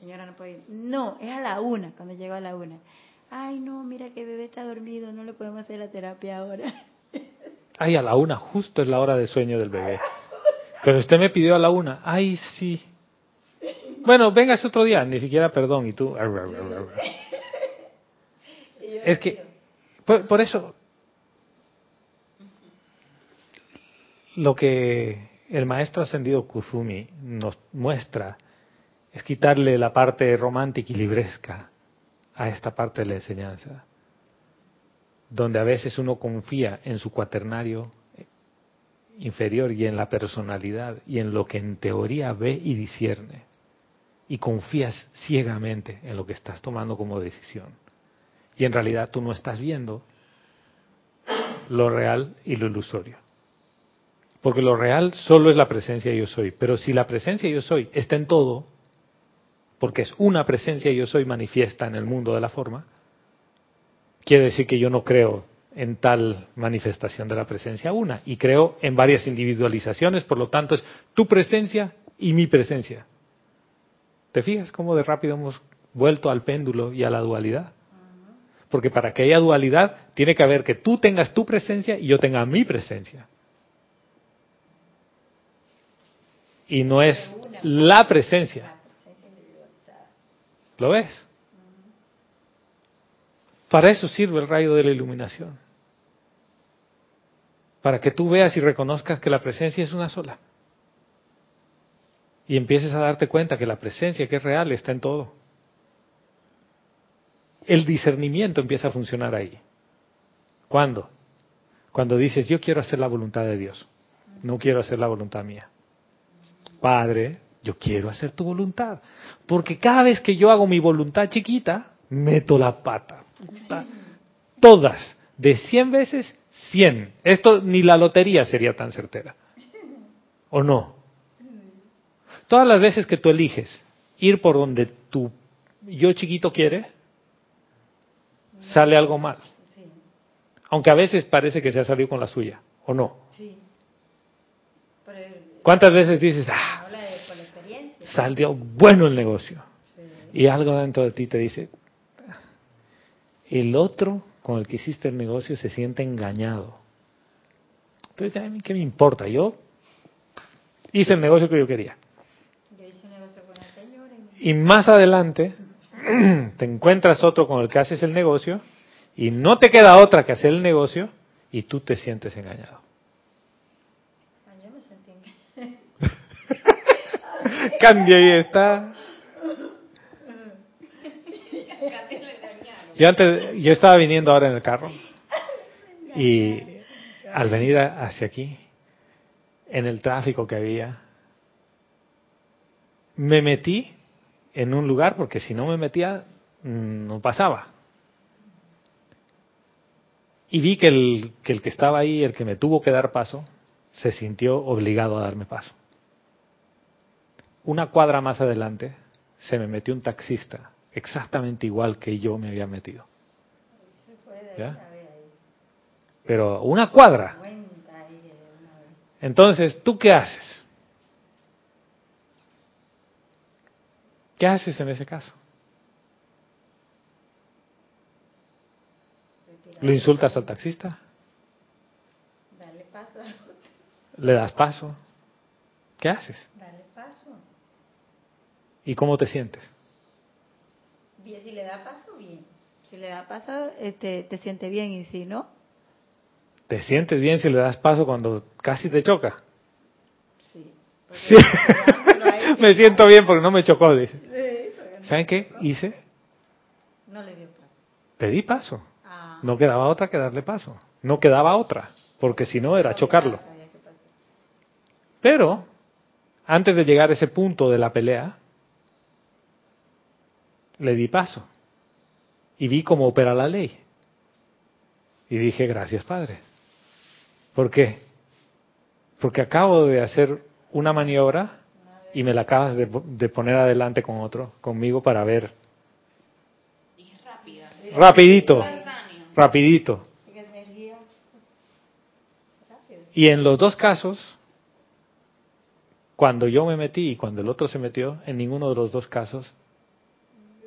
Señora, no puede ir. No, es a la una, cuando llego a la una. Ay, no, mira que bebé está dormido, no le podemos hacer la terapia ahora. <laughs> Ay, a la una, justo es la hora de sueño del bebé. Pero usted me pidió a la una. Ay, sí. Bueno, vengas otro día, ni siquiera perdón. Y tú. <laughs> Es que, por, eso, lo que el maestro ascendido Kuzumi nos muestra es quitarle la parte romántica y libresca a esta parte de la enseñanza, donde a veces uno confía en su cuaternario inferior y en la personalidad y en lo que en teoría ve y discierne, y confías ciegamente en lo que estás tomando como decisión y en realidad tú no estás viendo lo real y lo ilusorio. Porque lo real solo es la presencia yo soy, pero si la presencia yo soy está en todo, porque es una presencia yo soy manifiesta en el mundo de la forma, quiere decir que yo no creo en tal manifestación de la presencia una, y creo en varias individualizaciones, por lo tanto es tu presencia y mi presencia. ¿Te fijas cómo de rápido hemos vuelto al péndulo y a la dualidad? Porque para que haya dualidad, tiene que haber que tú tengas tu presencia y yo tenga mi presencia. Y no es la presencia. ¿Lo ves? Para eso sirve el rayo de la iluminación. Para que tú veas y reconozcas que la presencia es una sola. Y empieces a darte cuenta que la presencia que es real está en todo el discernimiento empieza a funcionar ahí. ¿Cuándo? Cuando dices, yo quiero hacer la voluntad de Dios, no quiero hacer la voluntad mía. Padre, yo quiero hacer tu voluntad. Porque cada vez que yo hago mi voluntad chiquita, meto la pata. Todas. De 100 veces, 100. Esto ni la lotería sería tan certera. ¿O no? Todas las veces que tú eliges ir por donde tu yo chiquito quiere, sale algo mal. Aunque a veces parece que se ha salido con la suya, ¿o no? sí. ¿Cuántas veces dices, ah, salió bueno el negocio? Y algo dentro de ti te dice, el otro con el que hiciste el negocio se siente engañado. Entonces, ¿a mí qué me importa? Yo hice el negocio que yo quería. Yo hice un negocio con una señora y Y más adelante <clears throat> te encuentras otro con el que haces el negocio y no te queda otra que hacer el negocio y tú te sientes engañado. Ah, yo me sentí <laughs> engañada. Cambia ahí está. Yo antes, yo estaba viniendo ahora en el carro y al venir hacia aquí, en el tráfico que había, me metí en un lugar porque si no me metía mm, no pasaba. Y vi que el, que el que estaba ahí, el que me tuvo que dar paso, se sintió obligado a darme paso. Una cuadra más adelante se me metió un taxista, exactamente igual que yo me había metido. ¿Ya? Pero una cuadra. Entonces, ¿tú qué haces? ¿Qué haces en ese caso? ¿Lo insultas al taxista? Dale paso. ¿Le das paso? ¿Qué haces? Dale paso. ¿Y cómo te sientes? Bien, si le da paso, bien. Si le da paso, este, te siente bien y si no, ¿Te sientes bien si le das paso cuando casi te choca? sí. Sí. <laughs> me siento bien porque no me chocó, dice. ¿Saben qué hice? No le dio paso. Pedí paso. Ah. No quedaba otra que darle paso. No quedaba otra, porque si no era chocarlo. Pero, antes de llegar a ese punto de la pelea, le di paso. Y vi cómo opera la ley. Y dije, gracias Padre. ¿Por qué? Porque acabo de hacer una maniobra y me la acabas de, de poner adelante con otro, conmigo, para ver. Y es rápida. Rapidito, Instantáneo. rapidito. Y en los dos casos, cuando yo me metí y cuando el otro se metió, en ninguno de los dos casos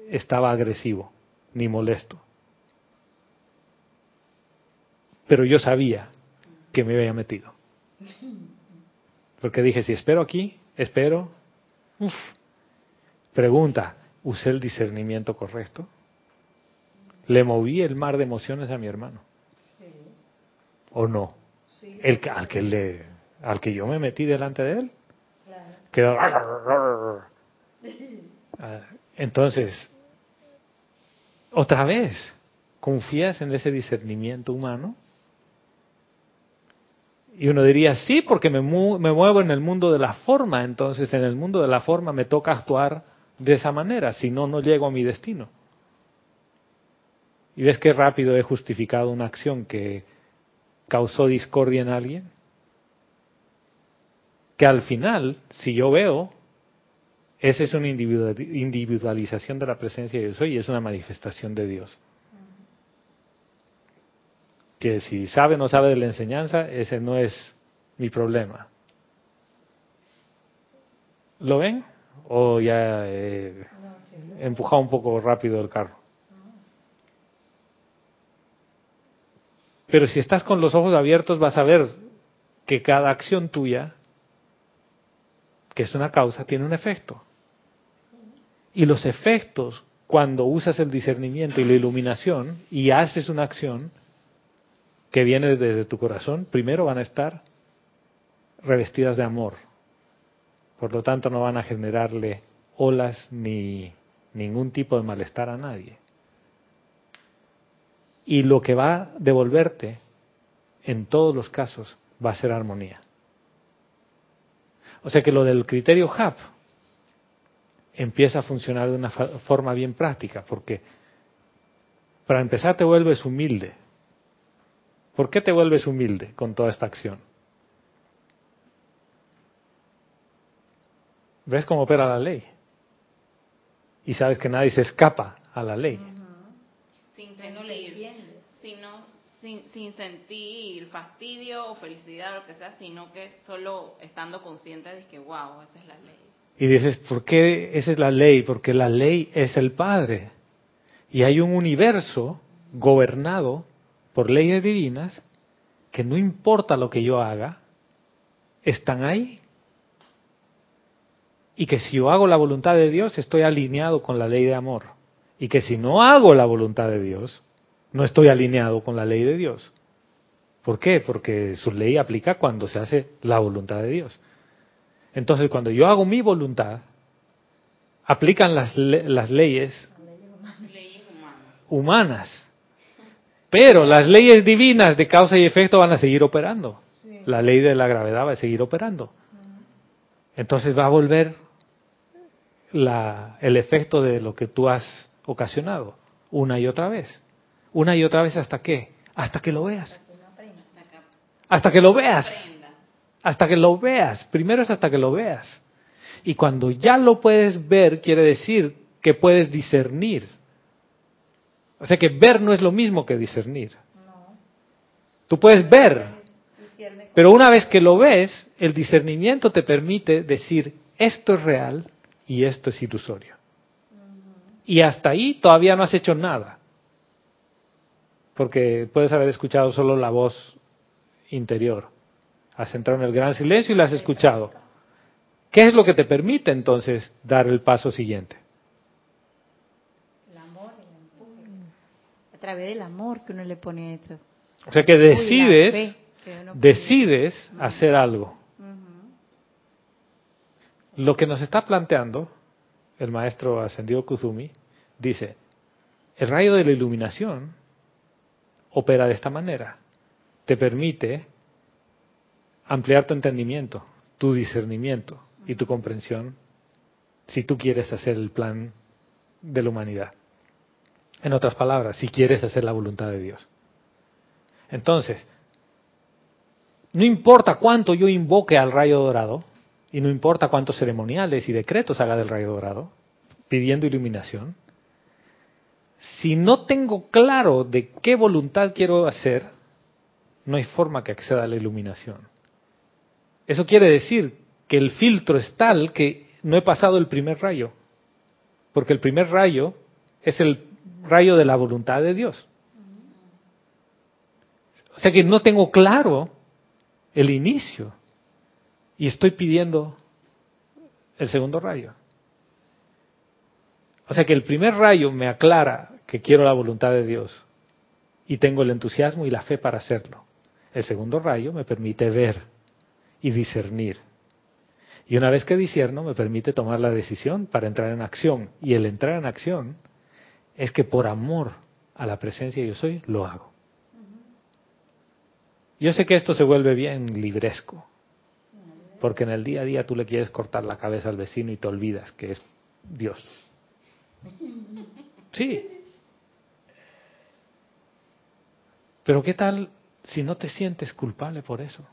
estaba agresivo ni molesto. Pero yo sabía que me había metido. <laughs> Porque dije, si espero aquí, espero. Uf. Pregunta, ¿usé el discernimiento correcto? ¿Le moví el mar de emociones a mi hermano? ¿O no? El, al, que le, al que yo me metí delante de él. Quedó... <laughs> Ah, Entonces, otra vez, ¿confías en ese discernimiento humano? Y uno diría, sí, porque me, me muevo en el mundo de la forma, entonces en el mundo de la forma me toca actuar de esa manera, si no, no llego a mi destino. ¿Y ves qué rápido he justificado una acción que causó discordia en alguien? Que al final, si yo veo, esa es una individual- individualización de la presencia de Dios y es una manifestación de Dios. Que si sabe o no sabe de la enseñanza, ese no es mi problema. ¿Lo ven? ¿O ya he empujado un poco rápido el carro? Pero si estás con los ojos abiertos vas a ver que cada acción tuya, que es una causa, tiene un efecto. Y los efectos, cuando usas el discernimiento y la iluminación y haces una acción que viene desde tu corazón, primero van a estar revestidas de amor. Por lo tanto, no van a generarle olas ni ningún tipo de malestar a nadie. Y lo que va a devolverte, en todos los casos, va a ser armonía. O sea que lo del criterio HAP empieza a funcionar de una forma bien práctica, porque para empezar te vuelves humilde. ¿Por qué te vuelves humilde con toda esta acción? ¿Ves cómo opera la ley? Y sabes que nadie se escapa a la ley. Sin sino, sentir fastidio o felicidad o lo que sea, sino que solo estando consciente de que, wow, esa es la ley. Y dices, ¿por qué esa es la ley? Porque la ley es el Padre. Y hay un universo gobernado por leyes divinas que no importa lo que yo haga, están ahí. Y que si yo hago la voluntad de Dios, estoy alineado con la ley de amor. Y que si no hago la voluntad de Dios, no estoy alineado con la ley de Dios. ¿Por qué? Porque su ley aplica cuando se hace la voluntad de Dios. Entonces, cuando yo hago mi voluntad, aplican las, le- las leyes Leyes humanas. Pero las leyes divinas de causa y efecto van a seguir operando. La ley de la gravedad va a seguir operando. Entonces va a volver la- el efecto de lo que tú has ocasionado una y otra vez. Una y otra vez hasta qué? Hasta que lo veas. Hasta que lo veas. Hasta que lo veas. Primero es hasta que lo veas. Y cuando ya lo puedes ver, quiere decir que puedes discernir. O sea que ver no es lo mismo que discernir. Tú puedes ver, pero una vez que lo ves, el discernimiento te permite decir, esto es real y esto es ilusorio. Y hasta ahí todavía no has hecho nada. Porque puedes haber escuchado solo la voz interior. Has entrado en el gran silencio y la has escuchado. ¿Qué es lo que te permite entonces dar el paso siguiente? El amor, el empuje. A través del amor que uno le pone a esto. O sea que decides, que decides hacer algo. Lo que nos está planteando el maestro ascendido Kuzumi dice, el rayo de la iluminación opera de esta manera. Te permite ampliar tu entendimiento, tu discernimiento y tu comprensión si tú quieres hacer el plan de la humanidad. En otras palabras, si quieres hacer la voluntad de Dios. Entonces, no importa cuánto yo invoque al rayo dorado, y no importa cuántos ceremoniales y decretos haga del rayo dorado, pidiendo iluminación, si no tengo claro de qué voluntad quiero hacer, no hay forma que acceda a la iluminación. Eso quiere decir que el filtro es tal que no he pasado el primer rayo, porque el primer rayo es el rayo de la voluntad de Dios. O sea que no tengo claro el inicio y estoy pidiendo el segundo rayo. O sea que el primer rayo me aclara que quiero la voluntad de Dios y tengo el entusiasmo y la fe para hacerlo. El segundo rayo me permite ver y discernir. Y una vez que discierno, me permite tomar la decisión para entrar en acción. Y el entrar en acción es que por amor a la presencia yo soy, lo hago. Yo sé que esto se vuelve bien libresco, porque en el día a día tú le quieres cortar la cabeza al vecino y te olvidas que es Dios. Sí. Pero ¿qué tal si no te sientes culpable por eso?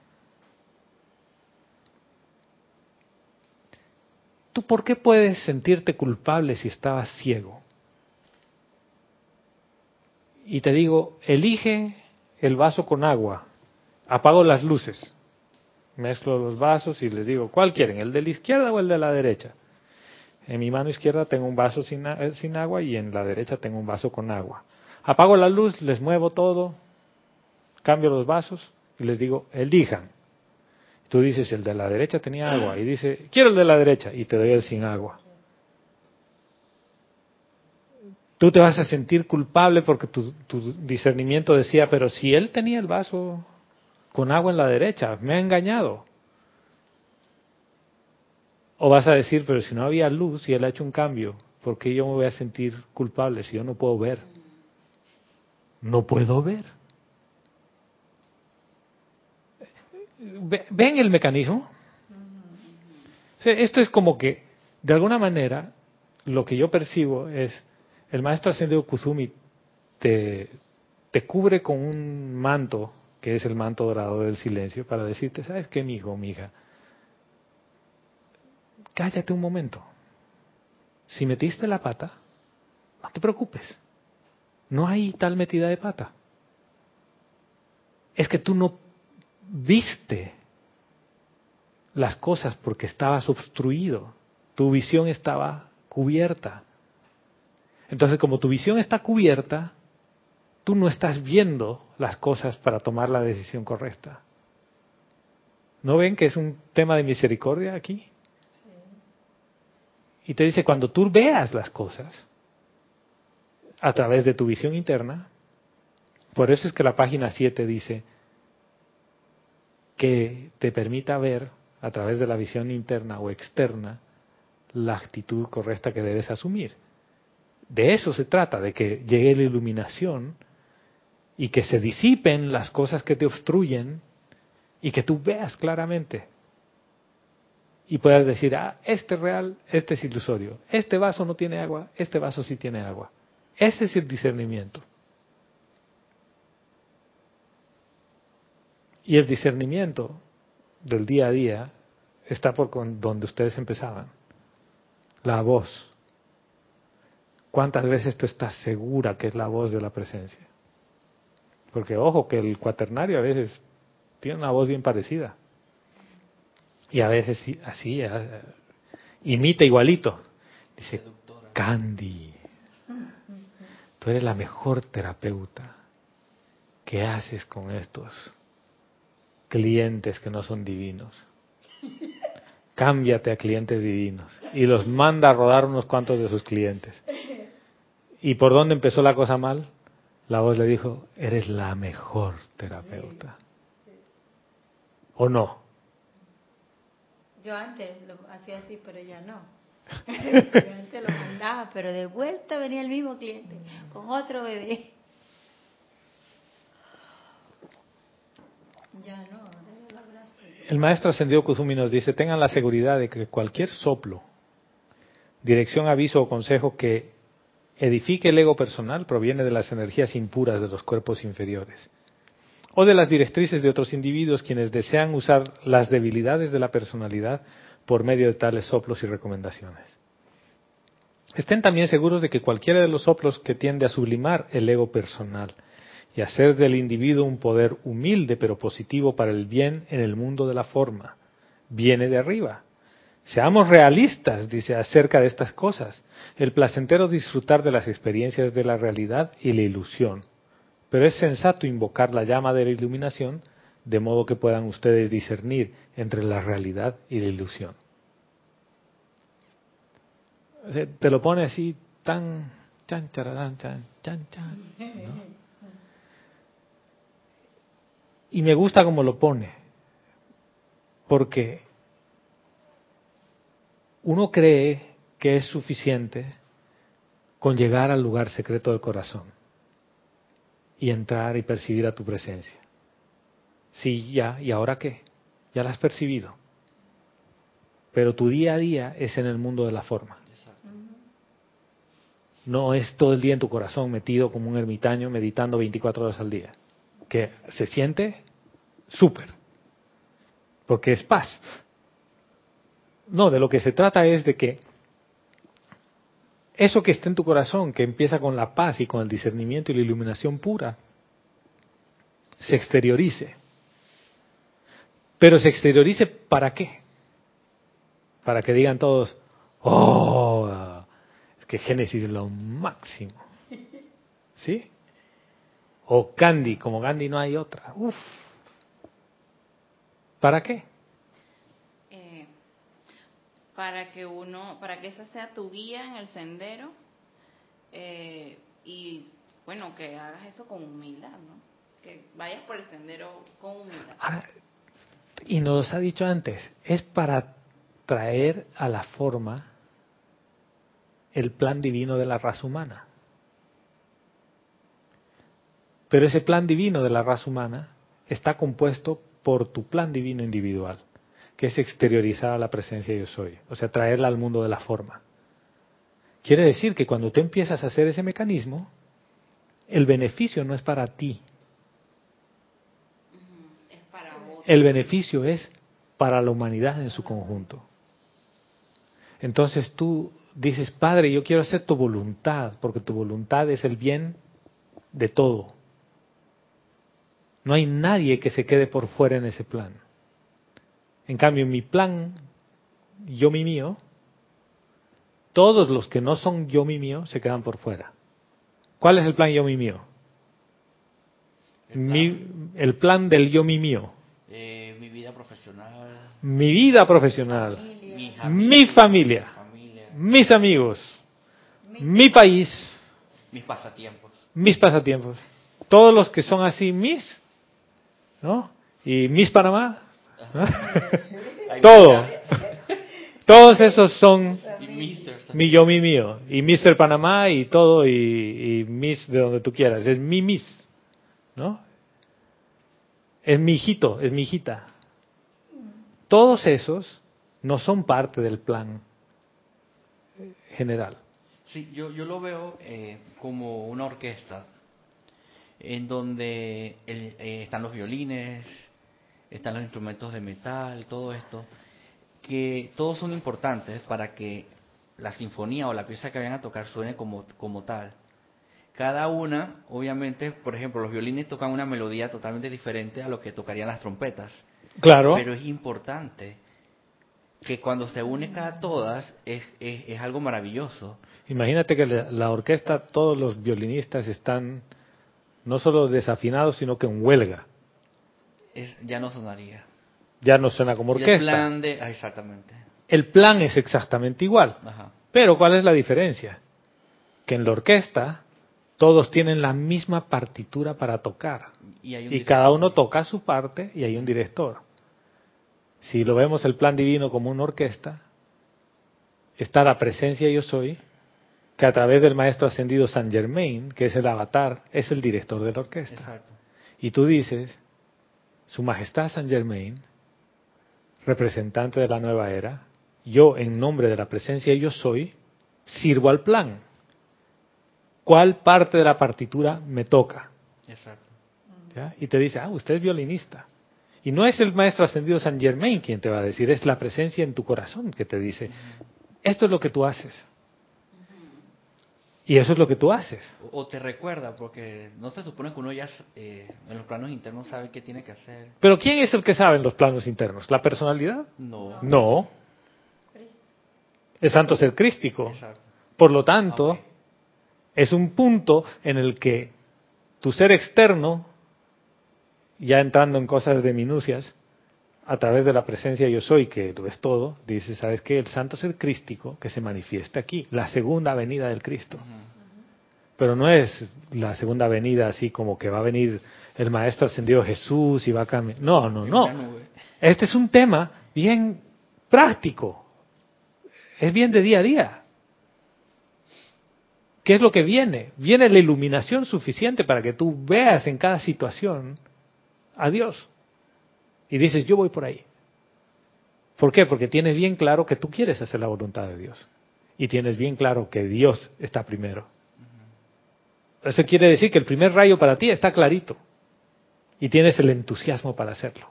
¿Tú por qué puedes sentirte culpable si estabas ciego? Y te digo, elige el vaso con agua, apago las luces, mezclo los vasos y les digo, ¿cuál quieren? ¿El de la izquierda o el de la derecha? En mi mano izquierda tengo un vaso sin, a- sin agua y en la derecha tengo un vaso con agua. Apago la luz, les muevo todo, cambio los vasos y les digo, elijan. Tú dices, el de la derecha tenía agua y dice, quiero el de la derecha y te doy el sin agua. Tú te vas a sentir culpable porque tu, tu discernimiento decía, pero si él tenía el vaso con agua en la derecha, me ha engañado. O vas a decir, pero si no había luz y él ha hecho un cambio, ¿por qué yo me voy a sentir culpable si yo no puedo ver? No puedo ver. Ve- ¿Ven el mecanismo? Esto es como que, de alguna manera, lo que yo percibo es, el maestro ascendido Kuzumi te, te cubre con un manto, que es el manto dorado del silencio, para decirte, ¿sabes qué, mi hijo, mi hija? Cállate un momento. Si metiste la pata, no te preocupes. No hay tal metida de pata. Es que tú no viste las cosas porque estabas obstruido. Tu visión estaba cubierta. Entonces, como tu visión está cubierta, tú no estás viendo las cosas para tomar la decisión correcta. ¿No ven que es un tema de misericordia aquí? Y te dice, cuando tú veas las cosas a través de tu visión interna, por eso es que la página 7 dice que te permita ver a través de la visión interna o externa la actitud correcta que debes asumir. De eso se trata, de que llegue la iluminación y que se disipen las cosas que te obstruyen y que tú veas claramente y puedas decir, ah, este es real, este es ilusorio, este vaso no tiene agua, este vaso sí tiene agua. Ese es el discernimiento. Y el discernimiento del día a día está por con- donde ustedes empezaban. la voz. ¿Cuántas veces tú estás segura que es la voz de la presencia? Porque ojo, que el cuaternario a veces tiene una voz bien parecida. Y a veces así, eh, imita igualito. Dice, Candy, tú eres la mejor terapeuta. ¿Qué haces con estos clientes que no son divinos? Cámbiate a clientes divinos. Y los manda a rodar unos cuantos de sus clientes. ¿Y por dónde empezó la cosa mal? La voz le dijo, eres la mejor terapeuta. ¿O no? Yo antes lo hacía así, pero ya no. <laughs> Yo antes lo mandaba, pero de vuelta venía el mismo cliente con otro bebé. Ya no. El maestro ascendido Kuzumi nos dice, tengan la seguridad de que cualquier soplo, dirección, aviso o consejo que edifique el ego personal proviene de las energías impuras de los cuerpos inferiores o de las directrices de otros individuos quienes desean usar las debilidades de la personalidad por medio de tales soplos y recomendaciones. Estén también seguros de que cualquiera de los soplos que tiende a sublimar el ego personal y hacer del individuo un poder humilde pero positivo para el bien en el mundo de la forma, viene de arriba. Seamos realistas, dice, acerca de estas cosas. El placentero disfrutar de las experiencias de la realidad y la ilusión pero es sensato invocar la llama de la iluminación de modo que puedan ustedes discernir entre la realidad y la ilusión. te lo pone así tan chan chan chan chan Y me gusta como lo pone, porque uno cree que es suficiente con llegar al lugar secreto del corazón y entrar y percibir a tu presencia. Sí, ya, ¿y ahora qué? Ya la has percibido. Pero tu día a día es en el mundo de la forma. No es todo el día en tu corazón metido como un ermitaño meditando 24 horas al día. Que se siente súper. Porque es paz. No, de lo que se trata es de que eso que está en tu corazón, que empieza con la paz y con el discernimiento y la iluminación pura, se exteriorice. Pero se exteriorice para qué? Para que digan todos, oh, es que Génesis es lo máximo. ¿Sí? O Gandhi, como Gandhi no hay otra. Uf. ¿Para qué? Para que uno, para que esa sea tu guía en el sendero eh, y bueno, que hagas eso con humildad, ¿no? Que vayas por el sendero con humildad. y nos ha dicho antes, es para traer a la forma el plan divino de la raza humana. Pero ese plan divino de la raza humana está compuesto por tu plan divino individual que es exteriorizar a la presencia yo soy, o sea, traerla al mundo de la forma. Quiere decir que cuando tú empiezas a hacer ese mecanismo, el beneficio no es para ti. el beneficio es para la humanidad en su conjunto. Entonces tú dices, Padre, yo quiero hacer tu voluntad, porque tu voluntad es el bien de todo. No hay nadie que se quede por fuera en ese plan. En cambio, mi plan, yo mi mío, todos los que no son yo mi mío se quedan por fuera. ¿Cuál es el plan yo mi mío? El plan, del yo mi mío. Eh, mi vida profesional. Mi vida profesional. Mi familia. Mis amigos. Mi país. Mis pasatiempos. Mis pasatiempos. Todos los que son así mis, ¿no? Y mis Panamá, <laughs> Todo. Todos esos son mi yo, mi mío. Y Mr. Panamá y todo, y, Miss de donde tú quieras. Es mi Miss. ¿No? Es mi hijito, es mi hijita. Todos esos no son parte del plan general. Sí, yo, yo lo veo eh, como una orquesta en donde eh, están los violines, están los instrumentos de metal, todo esto, que todos son importantes para que la sinfonía o la pieza que vayan a tocar suene como, como tal. Cada una, obviamente, por ejemplo, los violines tocan una melodía totalmente diferente a lo que tocarían las trompetas. Claro. Pero es importante que cuando se une cada todas es, es, es algo maravilloso. Imagínate que la, la orquesta, todos los violinistas están no solo desafinados, sino que en huelga. Es, ya no sonaría. Ya no suena como Y el orquesta. plan de... ah, exactamente. El plan es exactamente igual. Ajá. Pero ¿cuál es la diferencia? Que en la orquesta todos tienen la misma partitura para tocar. Y, hay un Y director. cada uno toca su parte y hay un director. Si lo vemos el plan divino como una orquesta, está la presencia yo soy, que a través del maestro ascendido San Germain, que es el avatar, es el director de la orquesta. Exacto. Y tú dices, Su Majestad San Germain, representante de la nueva era, yo en nombre de la presencia yo soy, sirvo al plan. ¿Cuál parte de la partitura me toca? Exacto. ¿Ya? Y te dice, ah, usted es violinista. Y no es el maestro ascendido San Germain quien te va a decir, es la presencia en tu corazón que te dice, esto es lo que tú haces. Y eso es lo que tú haces. O, te recuerda, porque no se supone que uno ya eh, en los planos internos sabe qué tiene que hacer. Pero ¿quién es el que sabe en los planos internos? ¿La personalidad? No. No. El santo ser crístico. Exacto. Por lo tanto, Ok. es un punto en el que tu ser externo, ya entrando en cosas de minucias, a través de la presencia yo soy, que lo es todo, dice, ¿sabes qué? El santo ser crístico que se manifiesta aquí, la segunda venida del Cristo. Pero no es la segunda venida así como que va a venir el Maestro Ascendido Jesús y va a cambiar. No, no, no. Este es un tema bien práctico. Es bien de día a día. ¿Qué es lo que viene? Viene la iluminación suficiente para que tú veas en cada situación a Dios. Y dices, yo voy por ahí. ¿Por qué? Porque tienes bien claro que tú quieres hacer la voluntad de Dios. Y tienes bien claro que Dios está primero. Eso quiere decir que el primer rayo para ti está clarito. Y tienes el entusiasmo para hacerlo.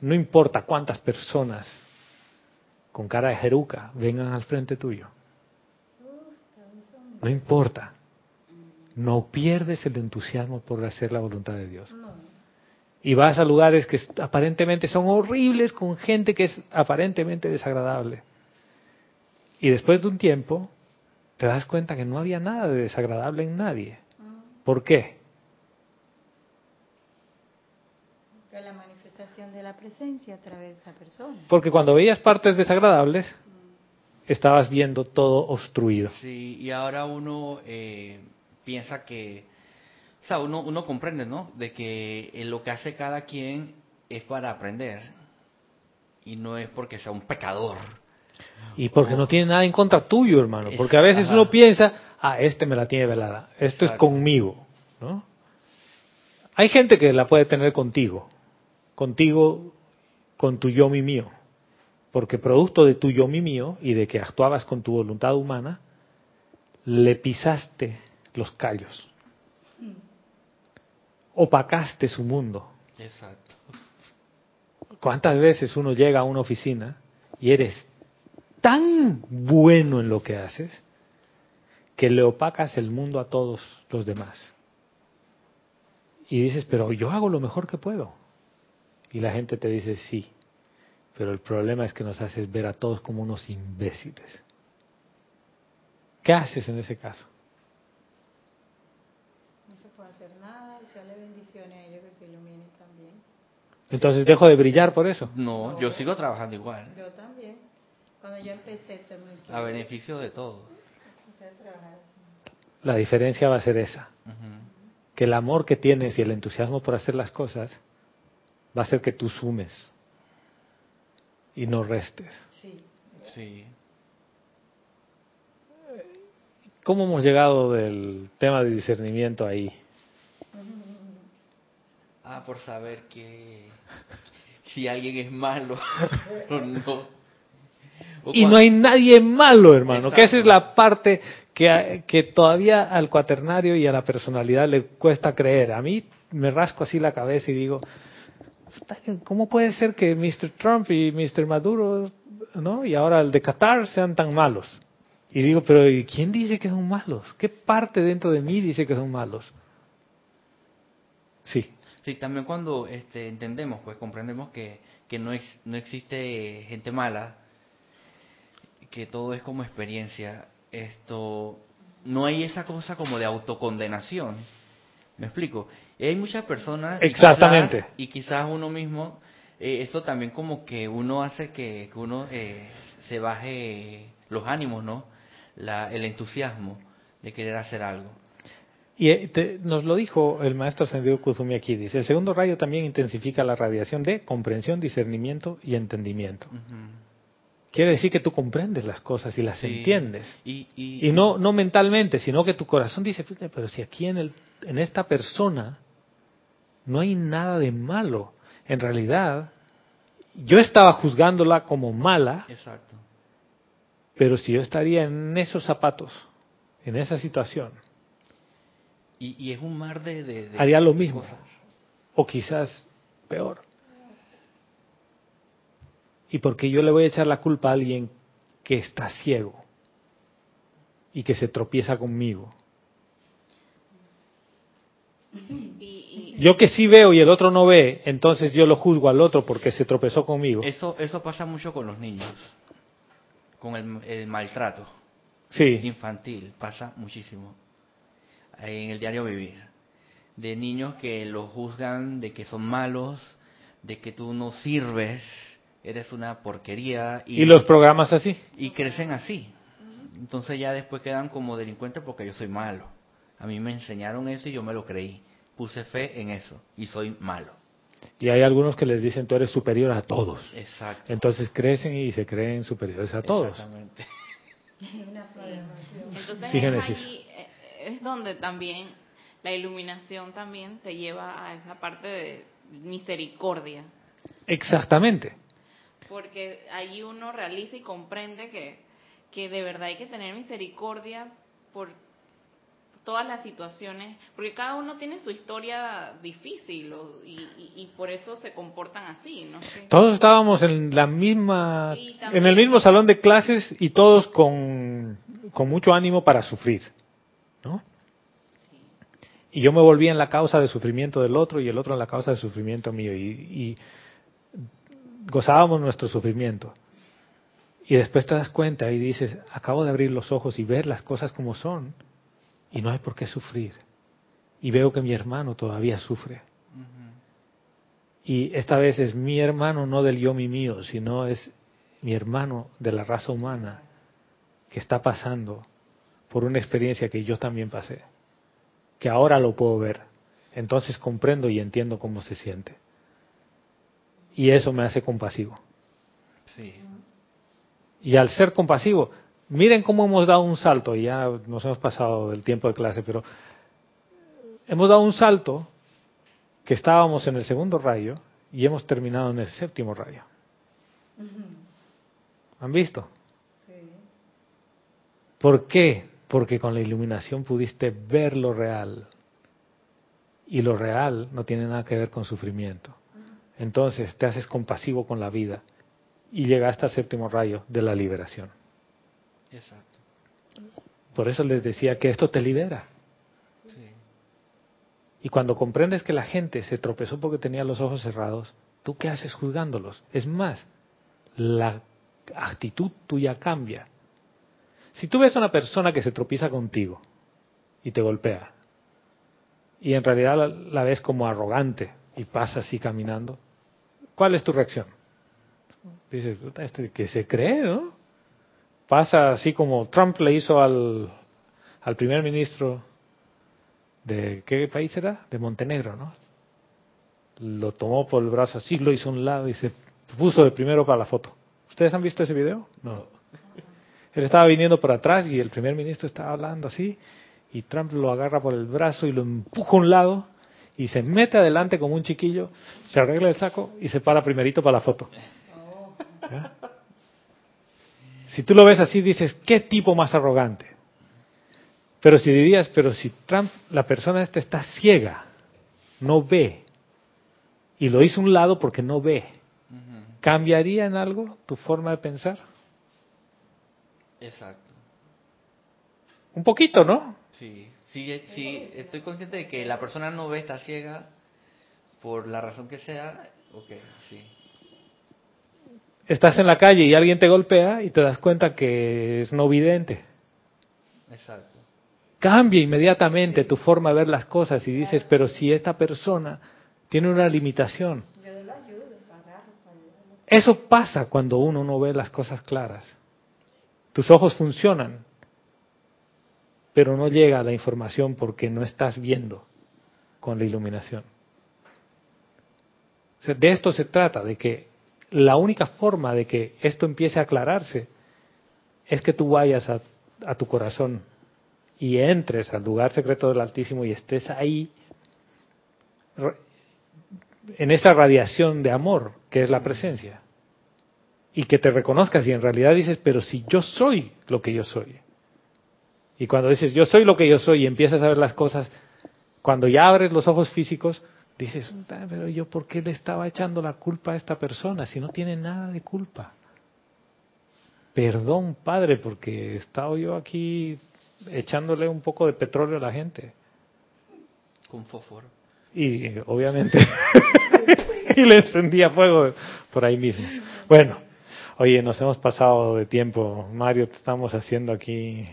No importa cuántas personas con cara de jeruca vengan al frente tuyo. No importa. No pierdes el entusiasmo por hacer la voluntad de Dios. Y vas a lugares que aparentemente son horribles con gente que es aparentemente desagradable. Y después de un tiempo te das cuenta que no había nada de desagradable en nadie. ¿Por qué? Que la manifestación de la presencia a través de esa persona. Porque cuando veías partes desagradables, estabas viendo todo obstruido. Sí, y ahora uno eh, piensa que, o sea, uno, uno comprende, ¿no? De que eh, lo que hace cada quien es para aprender y no es porque sea un pecador. Y porque no tiene nada en contra tuyo, hermano. Porque a veces Ajá. uno piensa, ah, este me la tiene velada, esto es conmigo, ¿no? Hay gente que la puede tener contigo, contigo, con tu yo mi mío. Porque producto de tu yo mi mío y de que actuabas con tu voluntad humana, le pisaste los callos. Opacaste su mundo. Exacto. ¿Cuántas veces uno llega a una oficina y eres tan bueno en lo que haces que le opacas el mundo a todos los demás? Y dices, pero yo hago lo mejor que puedo. Y la gente te dice, sí, pero el problema es que nos haces ver a todos como unos imbéciles. ¿Qué haces en ese caso? No se puede hacer nada, echarle bendiciones a ellos que se iluminen también. Entonces dejo de brillar por eso. No, yo sigo trabajando igual, Yo también. Cuando yo empecé, muy a beneficio de todos. La diferencia va a ser esa. Ujú. que el amor que tienes y el entusiasmo por hacer las cosas va a hacer que tú sumes y no restes. Sí. Sí. ¿Cómo hemos llegado del tema de discernimiento ahí? Ah, por saber que si alguien es malo <laughs> o no. O Y no hay nadie malo, hermano, que esa es la parte que, que todavía al cuaternario y a la personalidad le cuesta creer. A mí me rasco así la cabeza y digo, "Puta, ¿cómo puede ser que Mr. Trump y Mr. Maduro ¿no? Y ahora el de Qatar sean tan malos. Y digo, pero ¿y quién dice que son malos? ¿Qué parte dentro de mí dice que son malos? Sí. Sí, también cuando este, entendemos, pues comprendemos que, que no, ex- no existe gente mala, que todo es como experiencia, esto no hay esa cosa como de autocondenación. ¿Me explico? Hay muchas personas y Exactamente. quizás- y quizás uno mismo eh, esto también como que uno hace que, que uno eh, se baje los ánimos, ¿no? La, el entusiasmo de querer hacer algo. Y eh, te- nos lo dijo el maestro Ascendido Kuzumi aquí. Dice, el segundo rayo también intensifica la radiación de comprensión, discernimiento y entendimiento. Quiere decir que tú comprendes las cosas y las Sí. entiendes. Y, y, Y no, no mentalmente, sino que tu corazón dice, "Fíjate, pero si aquí en, el, en esta persona no hay nada de malo. En realidad, yo estaba juzgándola como mala, Exacto. Pero si yo estaría en esos zapatos, en esa situación, Y, y es un mar de, de- de haría lo mismo. cosas. O quizás peor. ¿Y porque yo le voy a echar la culpa a alguien que está ciego y que se tropieza conmigo? Yo que sí veo y el otro no ve, entonces yo lo juzgo al otro porque se tropezó conmigo. Eso, eso pasa mucho con los niños, con el, el maltrato Sí, infantil, pasa muchísimo en el diario vivir. De niños que los juzgan de que son malos, de que tú no sirves, eres una porquería y, y los programas así. y crecen así. Entonces ya después quedan como delincuentes porque yo soy malo. A mí me enseñaron eso y yo me lo creí. Puse fe en eso y soy malo. Y hay algunos que les dicen tú eres superior a todos. Exacto. Entonces crecen y se creen superiores a todos. Exactamente. <laughs> entonces Sí, es ahí, eh, es donde también la iluminación también te lleva a esa parte de misericordia. Exactamente. porque ahí uno realiza y comprende que, que de verdad hay que tener misericordia por todas las situaciones, porque cada uno tiene su historia difícil o- y, y- y por eso se comportan así, ¿no? Todos estábamos en la misma, también- en el mismo salón de clases y todos con, con mucho ánimo para sufrir, ¿no? Y yo me volví en la causa de sufrimiento del otro y el otro en la causa de sufrimiento mío y, y gozábamos nuestro sufrimiento. Y después te das cuenta y dices, acabo de abrir los ojos y ver las cosas como son y no hay por qué sufrir. Y veo que mi hermano todavía sufre. Y esta vez es mi hermano, no del yo mi mío, sino es mi hermano de la raza humana que está pasando por una experiencia que yo también pasé, que ahora lo puedo ver. Entonces comprendo y entiendo cómo se siente. Y eso me hace compasivo. Sí. Y al ser compasivo, miren cómo hemos dado un salto, y ya nos hemos pasado del tiempo de clase, pero hemos dado un salto que estábamos en el segundo rayo y hemos terminado en el séptimo rayo. ¿Han visto? ¿Por qué? Porque con la iluminación pudiste ver lo real. Y lo real no tiene nada que ver con sufrimiento. Entonces te haces compasivo con la vida y llegaste al séptimo rayo de la liberación. Exacto. Por eso les decía que esto te libera. Sí. Y cuando comprendes que la gente se tropezó porque tenía los ojos cerrados, ¿tú qué haces juzgándolos? Es más, la actitud tuya cambia. Si tú ves a una persona que se tropieza contigo y te golpea, y en realidad la, la ves como arrogante y pasa así caminando, ¿cuál es tu reacción? Dices, "Puta, este que se cree, ¿no? Pasa así como Trump le hizo al, al primer ministro de qué país era de Montenegro no lo tomó por el brazo así lo hizo a un lado y se puso de primero para la foto. Ustedes han visto ese video no. Él estaba viniendo por atrás y el primer ministro estaba hablando así y Trump lo agarra por el brazo y lo empuja a un lado y se mete adelante como un chiquillo se arregla el saco y se para primerito para la foto. ¿Ya? Si tú lo ves así dices qué tipo más arrogante pero si dirías, pero si Trump, la persona esta está ciega, no ve, y lo hizo a un lado porque no ve. ¿cambiaría en algo tu forma de pensar? Exacto. Un poquito, ¿no? Sí, sí, sí, estoy consciente de que la persona no ve, está ciega, por la razón que sea, ok, sí. Estás en la calle y alguien te golpea y te das cuenta que es no vidente. Exacto. Cambia inmediatamente tu forma de ver las cosas y dices, pero si esta persona tiene una limitación. Eso pasa cuando uno no ve las cosas claras. Tus ojos funcionan, pero no llega la información porque no estás viendo con la iluminación. O sea, de esto se trata, de que la única forma de que esto empiece a aclararse es que tú vayas a, a tu corazón y entres al lugar secreto del Altísimo y estés ahí en esa radiación de amor que es la presencia. Y que te reconozcas y en realidad dices, pero si yo soy lo que yo soy. Y cuando dices, yo soy lo que yo soy y empiezas a ver las cosas, cuando ya abres los ojos físicos, dices, "Ah, pero yo por qué le estaba echando la culpa a esta persona si no tiene nada de culpa. Perdón, Padre, porque he estado yo aquí echándole un poco de petróleo a la gente. Con fósforo. Y eh, obviamente, <laughs> y le encendía fuego por ahí mismo. Bueno, oye, nos hemos pasado de tiempo. Mario, te estamos haciendo aquí.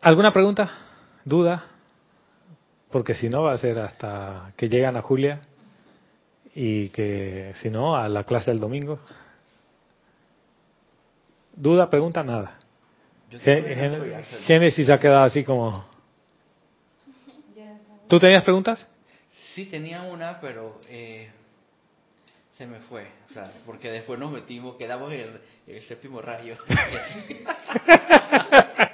¿Alguna pregunta? ¿Duda? Porque si no va a ser hasta que llegan a Julia y que si no a la clase del domingo. ¿Duda, pregunta? Nada. Génesis ha quedado así como... ¿Tú tenías preguntas? Sí tenía una, pero eh, se me fue. O sea, porque después nos metimos, quedamos en el, en el séptimo rayo. <laughs>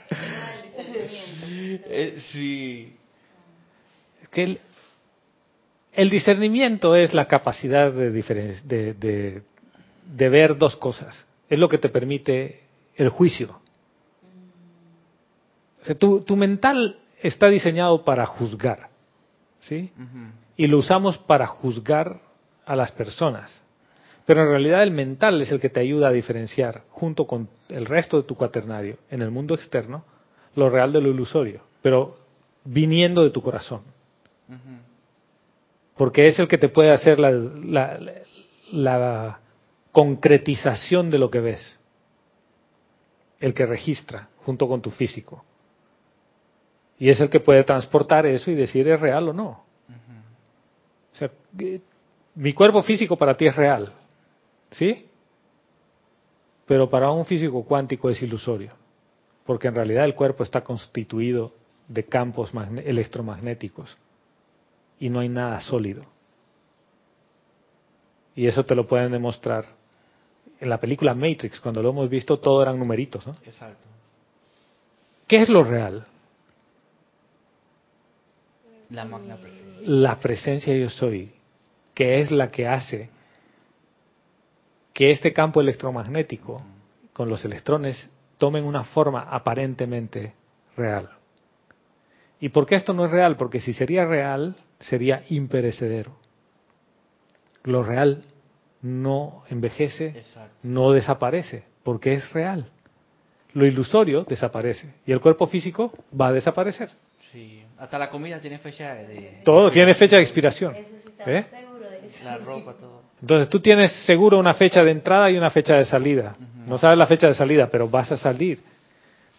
Eh, sí. Que el, el discernimiento es la capacidad de, diferen- de, de- de ver dos cosas. Es lo que te permite el juicio. O sea, tu, tu mental está diseñado para juzgar, ¿sí? Y lo usamos para juzgar a las personas. Pero en realidad el mental es el que te ayuda a diferenciar, junto con el resto de tu cuaternario, en el mundo externo, lo real de lo ilusorio, pero viniendo de tu corazón. Porque es el que te puede hacer la, la- la concretización de lo que ves. El que registra, junto con tu físico. Y es el que puede transportar eso y decir es real o no. O sea, eh, mi cuerpo físico para ti es real, ¿sí? Pero para un físico cuántico es ilusorio, porque en realidad el cuerpo está constituido de campos electromagnéticos y no hay nada sólido. Y eso te lo pueden demostrar en la película Matrix, cuando lo hemos visto, todo eran numeritos, ¿no? Exacto. ¿Qué es lo real? La magna presencia. la presencia yo soy, que es la que hace que este campo electromagnético con los electrones tomen una forma aparentemente real. ¿Y por qué esto no es real? Porque si sería real, sería imperecedero. Lo real no envejece, Exacto. no desaparece, porque es real. Lo ilusorio desaparece y el cuerpo físico va a desaparecer. Sí. Hasta la comida tiene fecha de... Todo tiene fecha de expiración. ¿eh? La ropa, todo. Entonces tú tienes seguro una fecha de entrada y una fecha de salida. No sabes la fecha de salida, pero vas a salir.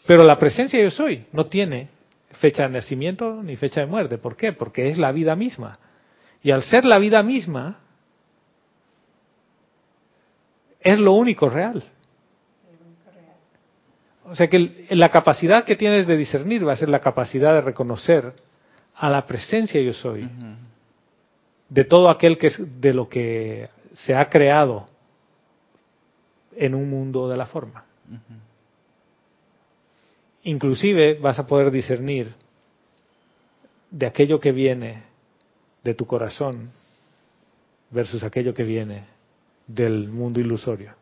Pero la presencia yo soy no tiene fecha de nacimiento ni fecha de muerte. ¿Por qué? Porque es la vida misma. Y al ser la vida misma, es lo único real. O sea que la capacidad que tienes de discernir va a ser la capacidad de reconocer a la presencia yo soy de todo aquel que es de lo que se ha creado en un mundo de la forma. Inclusive vas a poder discernir de aquello que viene de tu corazón versus aquello que viene del mundo ilusorio.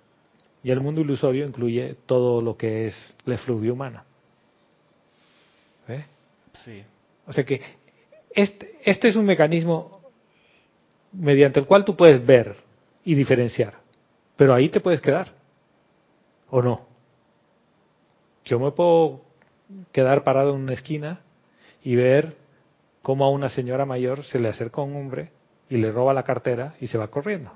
Y el mundo ilusorio incluye todo lo que es la efluvia humana. Sí. O sea que este, este es un mecanismo mediante el cual tú puedes ver y diferenciar. Pero ahí te puedes quedar. ¿O no? Yo me puedo quedar parado en una esquina y ver cómo a una señora mayor se le acerca un hombre y le roba la cartera y se va corriendo.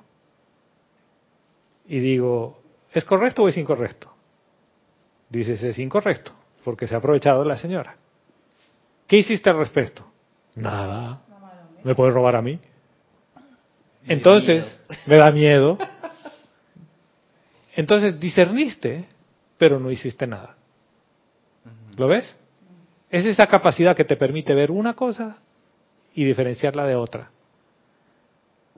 Y digo, ¿es correcto o es incorrecto? Dices, es incorrecto, porque se ha aprovechado la señora. ¿Qué hiciste al respecto? Nada. ¿Me puedes robar a mí? Entonces, me da miedo. Entonces discerniste, pero no hiciste nada. ¿Lo ves? Es esa capacidad que te permite ver una cosa y diferenciarla de otra.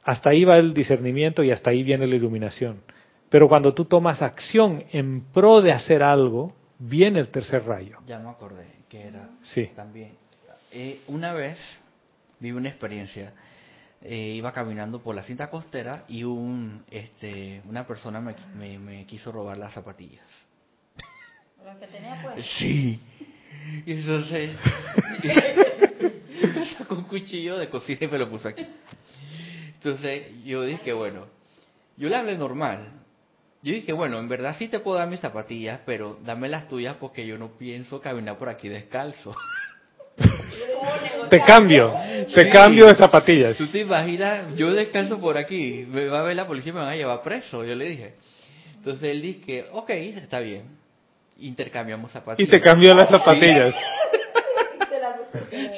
Hasta ahí va el discernimiento y hasta ahí viene la iluminación. Pero cuando tú tomas acción en pro de hacer algo, viene el tercer rayo. Ya me acordé que era Sí. también. Eh, una vez viví una experiencia. Eh, iba caminando por la cinta costera y un, este, una persona me, me- me quiso robar las zapatillas. Lo que tenía pues. Sí. Y entonces me <laughs> <laughs> sacó un cuchillo de cocina y me lo puso aquí. Entonces yo dije, bueno, yo le hablé normal. Yo dije, bueno, en verdad sí te puedo dar mis zapatillas, pero dame las tuyas porque yo no pienso caminar por aquí descalzo. Te cambio, te Sí. cambio de zapatillas. ¿Tú te imaginas? Yo descalzo por aquí, me va a ver la policía y me van a llevar preso, yo le dije. Entonces él dice que, ok, está bien. Intercambiamos Y zapatillas. te cambió las zapatillas.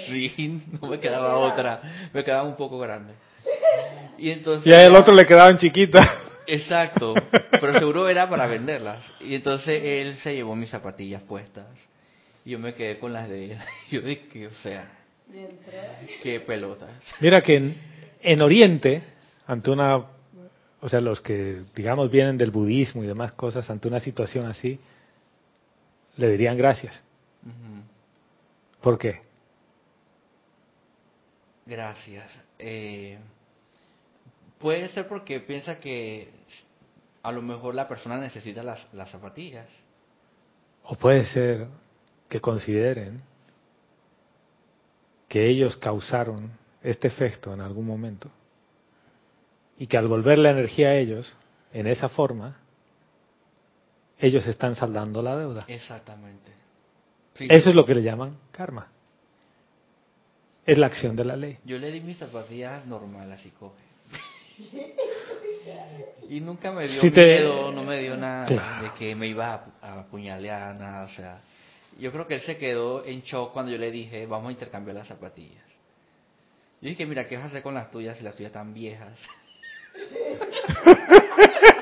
Sí, no me quedaba otra, me quedaba un poco grande. Y entonces... Y a el otro le quedaban chiquitas. Exacto, pero seguro era para venderlas. Y entonces él se llevó mis zapatillas puestas. Y yo me quedé con las de él. <laughs> Yo dije, o sea, qué pelotas. Mira que en, en Oriente, ante una, o sea, los que, digamos, vienen del budismo y demás cosas, ante una situación así, le dirían gracias. ¿Por qué? Gracias. Eh, puede ser porque piensa que a lo mejor la persona necesita las, las zapatillas. O puede ser que consideren que ellos causaron este efecto en algún momento y que al volver la energía a ellos, en esa forma, ellos están saldando la deuda. Exactamente. Sí, Eso es lo que le llaman karma. Es la acción de la ley. Yo le di mis zapatillas normal, así coge. <laughs> Y nunca me dio te- miedo, no me dio nada Claro. de que me iba a, a apuñalear, nada, o sea. Yo creo que él se quedó en shock cuando yo le dije, vamos a intercambiar las zapatillas. Yo dije, mira, ¿qué vas a hacer con las tuyas si las tuyas están viejas? <laughs>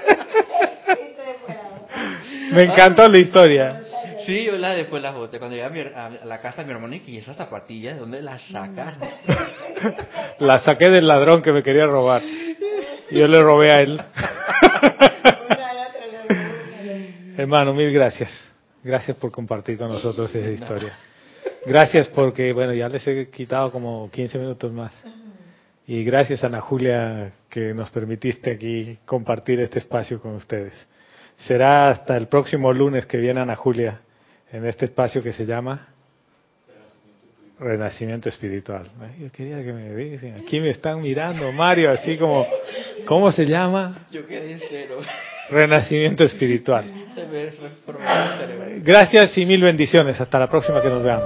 Me encantó la historia. Sí, yo la después las boté. Cuando llegué a, mi a la casa de mi hermano, y que, ¿y esas zapatillas? ¿De dónde las sacas? <laughs> La saqué del ladrón que me quería robar. Yo le robé a él. <laughs> Hermano, mil gracias. Gracias por compartir con nosotros esa historia. Gracias porque, bueno, ya les he quitado como 15 minutos más. Y gracias, Ana Julia, que nos permitiste aquí compartir este espacio con ustedes. Será hasta el próximo lunes que viene Ana Julia en este espacio que se llama Renacimiento Espiritual. Ay, Yo quería que me dicen, aquí me están mirando, Mario, así como, ¿cómo se llama? Yo quedé cero. Renacimiento Espiritual. <laughs> Gracias y mil bendiciones. Hasta la próxima que nos veamos.